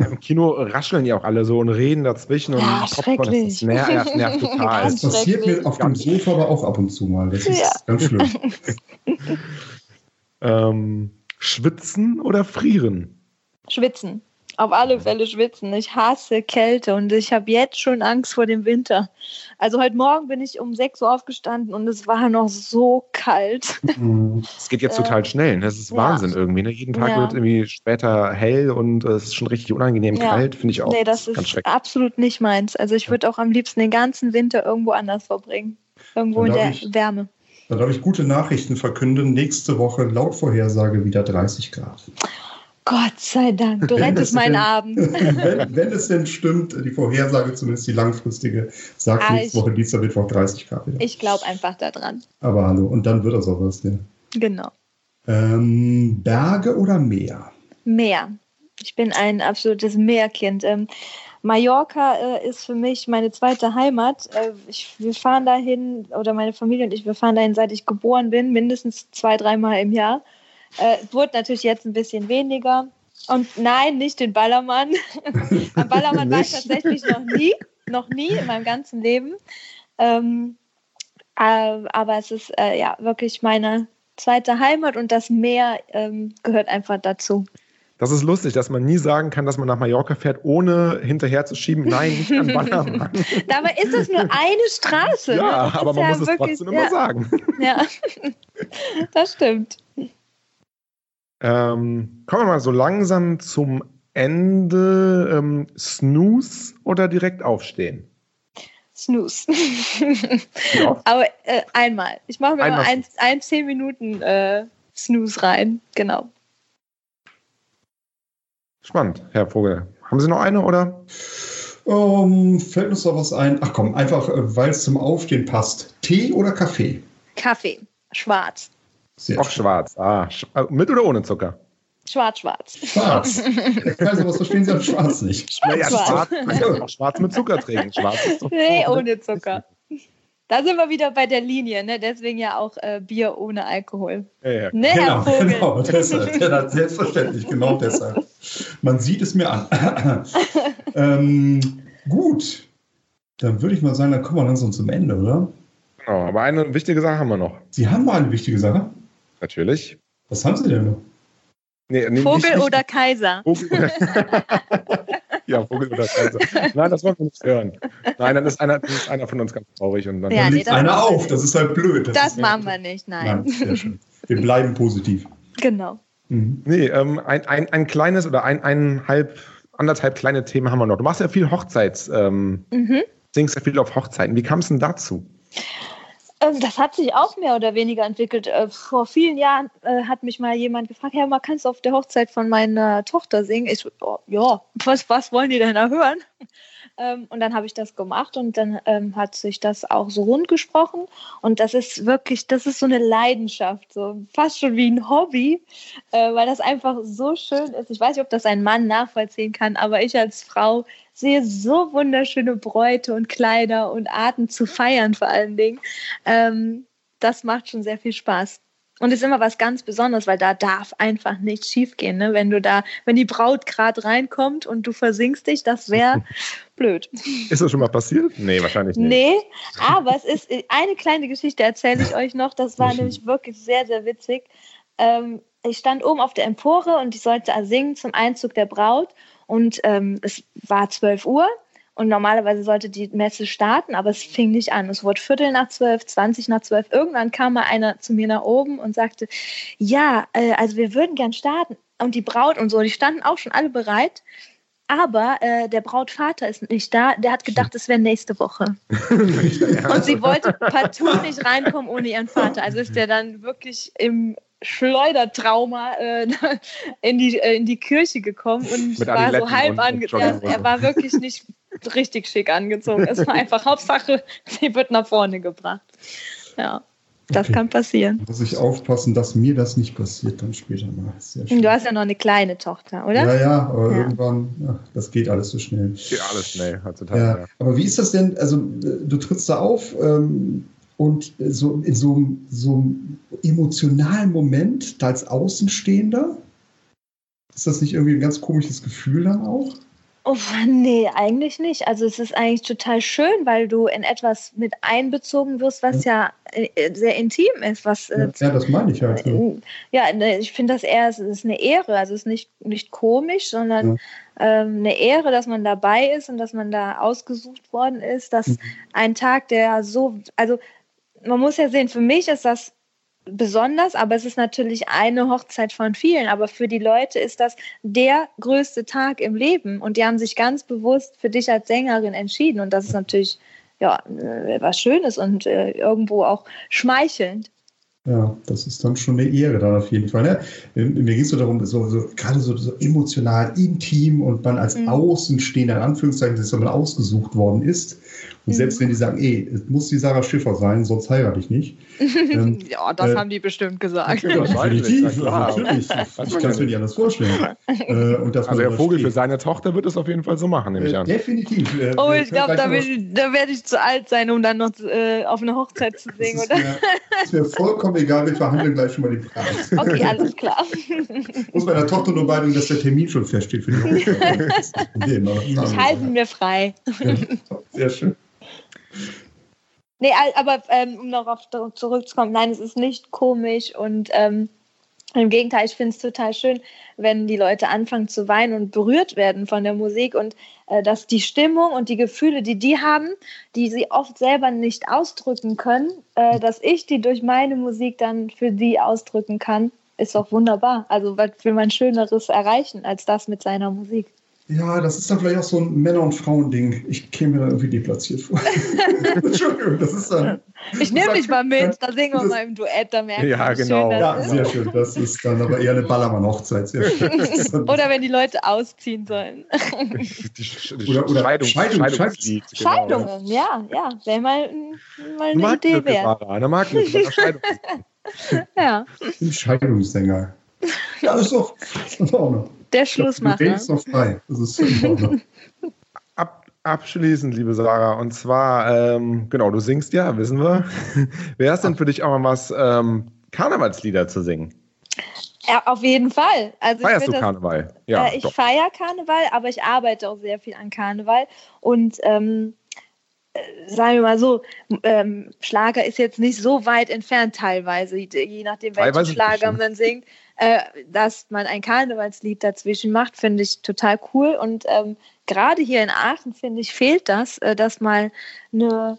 Ja, Im Kino rascheln ja auch alle so und reden dazwischen und Ja, Popcorn, das, schrecklich. ist nervt, das nervt total. Das passiert mir auf dem Sofa aber auch ab und zu mal. Das ist Ja. ganz schlimm. ähm, schwitzen oder frieren? Schwitzen. Auf alle Fälle schwitzen. Ich hasse Kälte und ich habe jetzt schon Angst vor dem Winter. Also heute Morgen bin ich um 6 Uhr aufgestanden und es war noch so kalt. Mhm. Es geht jetzt Äh, total schnell. Ne? Das ist ja. Wahnsinn irgendwie. Ne? Jeden Tag Ja. wird irgendwie später hell und es ist schon richtig unangenehm Ja. kalt, finde ich auch. nee, das ganz ist schrecklich. absolut nicht meins. Also ich würde auch am liebsten den ganzen Winter irgendwo anders verbringen. Irgendwo in der ich- Wärme. Dann darf ich gute Nachrichten verkünden. Nächste Woche laut Vorhersage wieder 30 Grad. Gott sei Dank, du Wenn rettest es meinen denn- Abend. wenn, wenn es denn stimmt, die Vorhersage, zumindest die langfristige, sagt Ah, nächste Woche Dienstag, Mittwoch 30 Grad wieder. Ich glaube einfach daran. Aber hallo, und dann wird das auch was. Ja. Genau. Ähm, Berge oder Meer? Meer. Ich bin ein absolutes Meerkind. Ähm, Mallorca äh, ist für mich meine zweite Heimat. Äh, ich, wir fahren dahin, oder meine Familie und ich, wir fahren dahin, seit ich geboren bin, mindestens zwei, dreimal im Jahr. Äh, es wurde natürlich jetzt ein bisschen weniger. Und nein, nicht den Ballermann. Am Ballermann war ich tatsächlich noch nie, noch nie in meinem ganzen Leben. Ähm, äh, aber es ist äh, ja wirklich meine zweite Heimat und das Meer ähm, gehört einfach dazu. Das ist lustig, dass man nie sagen kann, dass man nach Mallorca fährt, ohne hinterher zu schieben, nein, nicht an Ballermann. Dabei ist es nur eine Straße. ne? ja, aber man ja muss es trotzdem ja, immer sagen. Ja, das stimmt. Ähm, kommen wir mal so langsam zum Ende. Ähm, Snooze oder direkt aufstehen? Snooze. Ja. Aber äh, einmal. Ich mache mir Einmal mal ein, ein 10 Minuten äh, Snooze rein. Genau. Spannend, Herr Vogel. Haben Sie noch eine oder? Ähm, fällt uns da was ein? Ach komm, einfach, äh, weil es zum Aufstehen passt. Tee oder Kaffee? Kaffee. Schwarz. Sehr Auch schwarz. Ah, sch äh, mit oder ohne Zucker? Schwarz, schwarz. Schwarz. Kaiser, was verstehen Sie an Schwarz nicht? Schwarz. schwarz. Man kann auch schwarz mit Zucker trinken. Schwarz ist doch Nee, ohne Zucker. Da sind wir wieder bei der Linie, ne? Deswegen ja auch äh, Bier ohne Alkohol. Ja, ja. Ne, Herr Genau, Vogel? genau, deshalb. Ja, selbstverständlich, genau deshalb. Man sieht es mir an. ähm, gut, dann würde ich mal sagen, dann kommen wir langsam zum Ende, oder? Genau, aber eine wichtige Sache haben wir noch. Sie haben mal eine wichtige Sache. Natürlich. Was haben Sie denn noch? Nee, nee, Vogel nicht, nicht oder Kaiser? Vogel oder ja, Vogel oder Kaiser. Nein, das wollen wir nicht hören. Nein, dann ist einer, dann ist einer von uns ganz traurig. Und dann, ja, nee, einer auf, das ist halt blöd. Das, das machen wir nicht, nein. nein wir bleiben positiv. Genau. Mhm. Nee, ähm, ein, ein, ein kleines oder ein, eineinhalb, anderthalb kleine Themen haben wir noch. Du machst ja viel Hochzeits, ähm, mhm. singst ja viel auf Hochzeiten. Wie kam es denn dazu? Ähm, das hat sich auch mehr oder weniger entwickelt. Äh, vor vielen Jahren äh, hat mich mal jemand gefragt, ja, mal kannst du auf der Hochzeit von meiner Tochter singen? Ich, oh, ja, was, was wollen die denn da hören? Ähm, und dann habe ich das gemacht und dann ähm, hat sich das auch so rund gesprochen. Und das ist wirklich, das ist so eine Leidenschaft, so fast schon wie ein Hobby, äh, weil das einfach so schön ist. Ich weiß nicht, ob das ein Mann nachvollziehen kann, aber ich als Frau sehe so wunderschöne Bräute und Kleider und Arten zu feiern vor allen Dingen. Ähm, das macht schon sehr viel Spaß. Und ist immer was ganz Besonderes, weil da darf einfach nichts schiefgehen. Ne? Wenn du da, wenn die Braut gerade reinkommt und du versinkst dich, das wäre blöd. Ist das schon mal passiert? Nee, wahrscheinlich nicht. Nee, aber es ist eine kleine Geschichte, erzähle ich euch noch. Das war nämlich wirklich sehr, sehr witzig. Ähm, ich stand oben auf der Empore und ich sollte singen zum Einzug der Braut. Und ähm, es war 12 Uhr und normalerweise sollte die Messe starten, aber es fing nicht an. Es wurde Viertel nach zwölf, zwanzig nach zwölf. Irgendwann kam mal einer zu mir nach oben und sagte, ja, äh, also wir würden gern starten. Und die Braut und so, die standen auch schon alle bereit. Aber äh, der Brautvater ist nicht da. Der hat gedacht, es wäre nächste Woche. und sie wollte partout nicht reinkommen ohne ihren Vater. Also ist der dann wirklich im Schleudertrauma äh, in, die, äh, in die Kirche gekommen und Mit war so halb angezogen. Er war wirklich nicht richtig schick angezogen. Es war einfach Hauptsache, sie wird nach vorne gebracht. Ja. Das okay. kann passieren. Muss ich aufpassen, dass mir das nicht passiert dann später mal. du hast ja noch eine kleine Tochter, oder? Ja, ja, aber ja. irgendwann, ach, das geht alles so schnell. Geht alles schnell heutzutage. Ja. ja. Aber wie ist das denn? Also, du trittst da auf ähm, und so in so, so einem emotionalen Moment da als Außenstehender, ist das nicht irgendwie ein ganz komisches Gefühl dann auch? Oh, nee, eigentlich nicht. Also es ist eigentlich total schön, weil du in etwas mit einbezogen wirst, was ja, ja äh, sehr intim ist. Was, äh, ja, das meine ich halt. So. Ja, ne, ich finde das eher, es ist eine Ehre. Also es ist nicht, nicht komisch, sondern ja. ähm, eine Ehre, dass man dabei ist und dass man da ausgesucht worden ist. Dass mhm. ein Tag, der so, also man muss ja sehen, für mich ist das besonders, aber es ist natürlich eine Hochzeit von vielen. Aber für die Leute ist das der größte Tag im Leben und die haben sich ganz bewusst für dich als Sängerin entschieden und das ist natürlich ja äh, was Schönes und äh, irgendwo auch schmeichelnd. Ja, das ist dann schon eine Ehre dann auf jeden Fall. Ne? Mir ging es so darum, so, so, gerade so, so, emotional, intim und man als mhm. Außenstehender, in Anführungszeichen, dass man ausgesucht worden ist. Und mhm. selbst wenn die sagen, ey, es muss die Sarah Schiffer sein, sonst heirate ich nicht. Ähm, ja, das äh, haben die bestimmt gesagt. Ja, definitiv, ja, natürlich. Ich kann es mir nicht anders vorstellen. Äh, und also der Vogel für seine Tochter wird es auf jeden Fall so machen, nehme ich äh, an. Definitiv. Äh, oh, ich glaube, da, da werde ich zu alt sein, um dann noch äh, auf eine Hochzeit zu singen, oder? Ist mir vollkommen egal, wir verhandeln gleich schon mal den Preis. Okay, alles klar. Muss meiner Tochter nur beibringen, dass der Termin schon feststeht für die Hochzeit. ich halte mir frei. Sehr schön. Nee, aber ähm, um noch auf zurückzukommen, nein, es ist nicht komisch und ähm, im Gegenteil, ich finde es total schön, wenn die Leute anfangen zu weinen und berührt werden von der Musik und äh, dass die Stimmung und die Gefühle, die die haben, die sie oft selber nicht ausdrücken können, äh, dass ich die durch meine Musik dann für die ausdrücken kann, ist doch wunderbar. Also was will man Schöneres erreichen als das mit seiner Musik? Ja, das ist dann vielleicht auch so ein Männer- und Frauen-Ding. Ich käme mir da irgendwie deplatziert vor. Entschuldigung, das ist dann. Ich nehme dich mal mit, da singen wir mal im Duett, da merken Ja, genau. Schön, ja, sehr schön. Das ist dann aber eher eine Ballermann-Hochzeit. oder wenn die Leute ausziehen sollen. Die, die oder, oder Scheidung, Scheidung, Scheidung, Scheidungen, ja, ja. Wäre mal, mal eine Idee wert. Eine Marktlücke, Scheidung. ja. Scheidungssänger. Ja, das ist doch, das ist auch noch. Der Schlussmacher. Der ist noch frei. Das ist Ab, abschließend, liebe Sarah, und zwar, ähm, genau, du singst ja, wissen wir. Wäre es denn für dich auch mal was, ähm, Karnevalslieder zu singen? Ja, auf jeden Fall. Also Feierst du Karneval? Ja, äh, ich feiere Karneval, aber ich arbeite auch sehr viel an Karneval. Und ähm, sagen wir mal so, ähm, Schlager ist jetzt nicht so weit entfernt teilweise, je nachdem, welchen Schlager man singt. Äh, dass man ein Karnevalslied dazwischen macht, finde ich total cool. Und ähm, gerade hier in Aachen, finde ich, fehlt das, äh, dass mal eine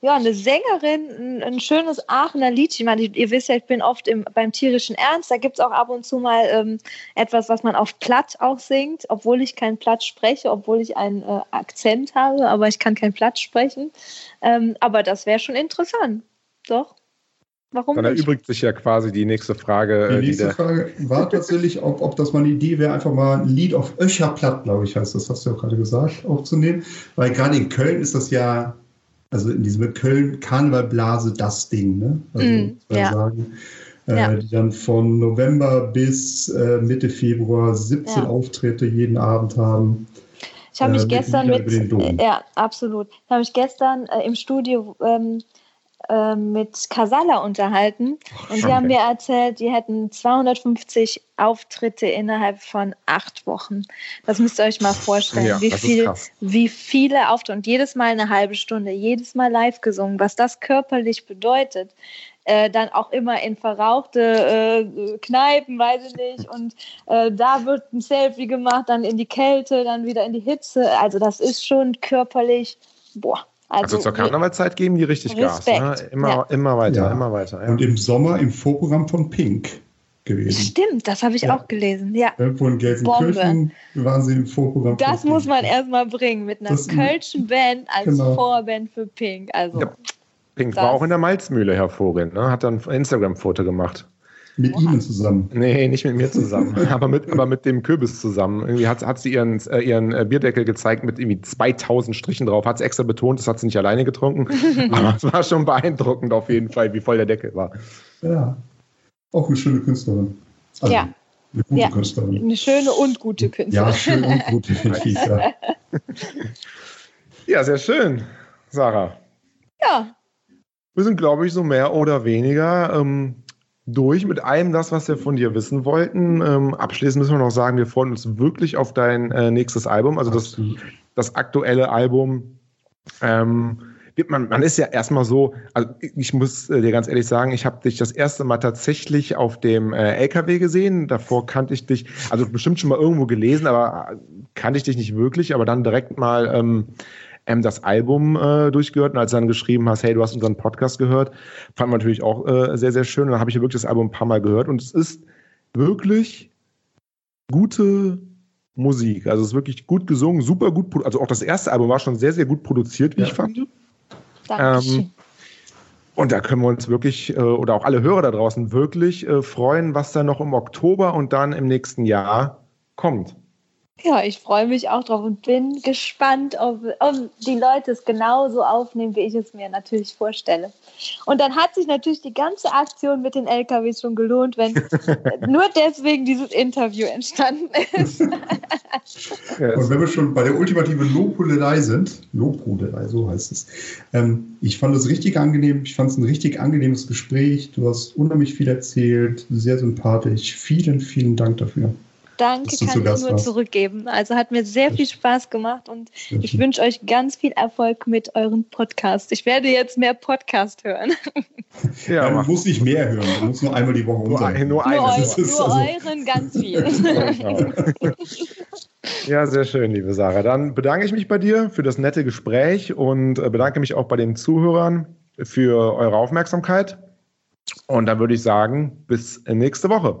ja, eine Sängerin, ein, ein, schönes Aachener Liedchen. Ich meine, ihr wisst ja, ich bin oft im, beim tierischen Ernst. Da gibt es auch ab und zu mal ähm, etwas, was man auf Platt auch singt, obwohl ich kein Platt spreche, obwohl ich einen äh, Akzent habe, aber ich kann kein Platt sprechen. Ähm, aber das wäre schon interessant. Doch. Warum Dann nicht? erübrigt sich ja quasi die nächste Frage. Die äh, nächste die Frage war tatsächlich, ob, ob das mal eine Idee wäre, einfach mal ein Lied auf Öscher Platt, glaube ich, heißt das, hast du ja auch gerade gesagt, aufzunehmen. Weil gerade in Köln ist das ja also in diesem Köln Karnevalblase das Ding, ne? Also mm, ja. sagen. Äh, ja. Die dann von November bis äh, Mitte Februar 17 ja. Auftritte jeden Abend haben. Ich habe mich äh, gestern mit, mit ja, absolut. Ich habe mich gestern äh, im Studio ähm, ähm, mit Casala unterhalten und die haben mir erzählt, die hätten 250 Auftritte innerhalb von acht Wochen. Das müsst ihr euch mal vorstellen, ja, wie, viel, wie viele Auftritte und jedes Mal eine halbe Stunde, jedes Mal live gesungen, was das körperlich bedeutet. Äh, dann auch immer in verrauchte äh, Kneipen, weiß ich nicht. Und äh, da wird ein Selfie gemacht, dann in die Kälte, dann wieder in die Hitze. Also das ist schon körperlich, boah, also, also zur Karnevalzeit geben die richtig Respekt. Gas. Ne? Immer, ja. immer weiter, ja. immer weiter. Ja. Und im Sommer im Vorprogramm von Pink gewesen. Stimmt, das habe ich auch gelesen. Ja. Von Gelsenkirchen waren sie im Vorprogramm. Das muss man erstmal bringen mit einer das Kölschen Band als genau. Vorband für Pink. Also, Pink war auch in der Malzmühle hervorragend. Ne? Hat dann ein Instagram-Foto gemacht. Mit Oha. Ihnen zusammen? Nee, nicht mit mir zusammen, aber, mit, aber mit dem Kürbis zusammen. Irgendwie hat, hat sie ihren, äh, ihren äh, Bierdeckel gezeigt mit irgendwie 2000 Strichen drauf. Hat sie extra betont, das hat sie nicht alleine getrunken. aber es war schon beeindruckend auf jeden Fall, wie voll der Deckel war. Ja, auch eine schöne Künstlerin. Also, ja. Eine gute ja. Künstlerin. Eine schöne und gute Künstlerin. Ja, schön und gut, definitiv. ja. ja, sehr schön, Sarah. Ja. Wir sind, glaube ich, so mehr oder weniger ähm, durch mit allem das, was wir von dir wissen wollten. Ähm, abschließend müssen wir noch sagen, wir freuen uns wirklich auf dein äh, nächstes Album, also das, das aktuelle Album. Ähm, man, man ist ja erstmal so, also ich muss äh, dir ganz ehrlich sagen, ich habe dich das erste Mal tatsächlich auf dem äh, LKW gesehen. Davor kannte ich dich, also bestimmt schon mal irgendwo gelesen, aber äh, kannte ich dich nicht wirklich, aber dann direkt mal ähm, ähm, das Album äh, durchgehört und als du dann geschrieben hast, hey, du hast unseren Podcast gehört, fand man natürlich auch äh, sehr, sehr schön. Und dann habe ich wirklich das Album ein paar Mal gehört und es ist wirklich gute Musik. Also es ist wirklich gut gesungen, super gut. Also auch das erste Album war schon sehr, sehr gut produziert, wie ja. ich fand. Ähm, und da können wir uns wirklich, äh, oder auch alle Hörer da draußen, wirklich äh, freuen, was da noch im Oktober und dann im nächsten Jahr kommt. Ja, ich freue mich auch drauf und bin gespannt, ob, ob, die Leute es genauso aufnehmen, wie ich es mir natürlich vorstelle. Und dann hat sich natürlich die ganze Aktion mit den LKWs schon gelohnt, wenn nur deswegen dieses Interview entstanden ist. und wenn wir schon bei der ultimativen Lobhudelei sind, Lobhudelei, so heißt es, ähm, ich fand es richtig angenehm, ich fand es ein richtig angenehmes Gespräch, du hast unheimlich viel erzählt, sehr sympathisch, vielen, vielen Dank dafür. Danke, kann ich nur warst. zurückgeben. Also hat mir sehr viel Spaß gemacht und ich wünsche euch ganz viel Erfolg mit eurem Podcast. Ich werde jetzt mehr Podcast hören. Ja, man muss nicht mehr hören, man muss nur einmal die Woche nur, ein, nur, nur, eu, nur also euren ganz viel. ja, sehr schön, liebe Sarah. Dann bedanke ich mich bei dir für das nette Gespräch und äh, bedanke mich auch bei den Zuhörern für eure Aufmerksamkeit. Und dann würde ich sagen, bis nächste Woche.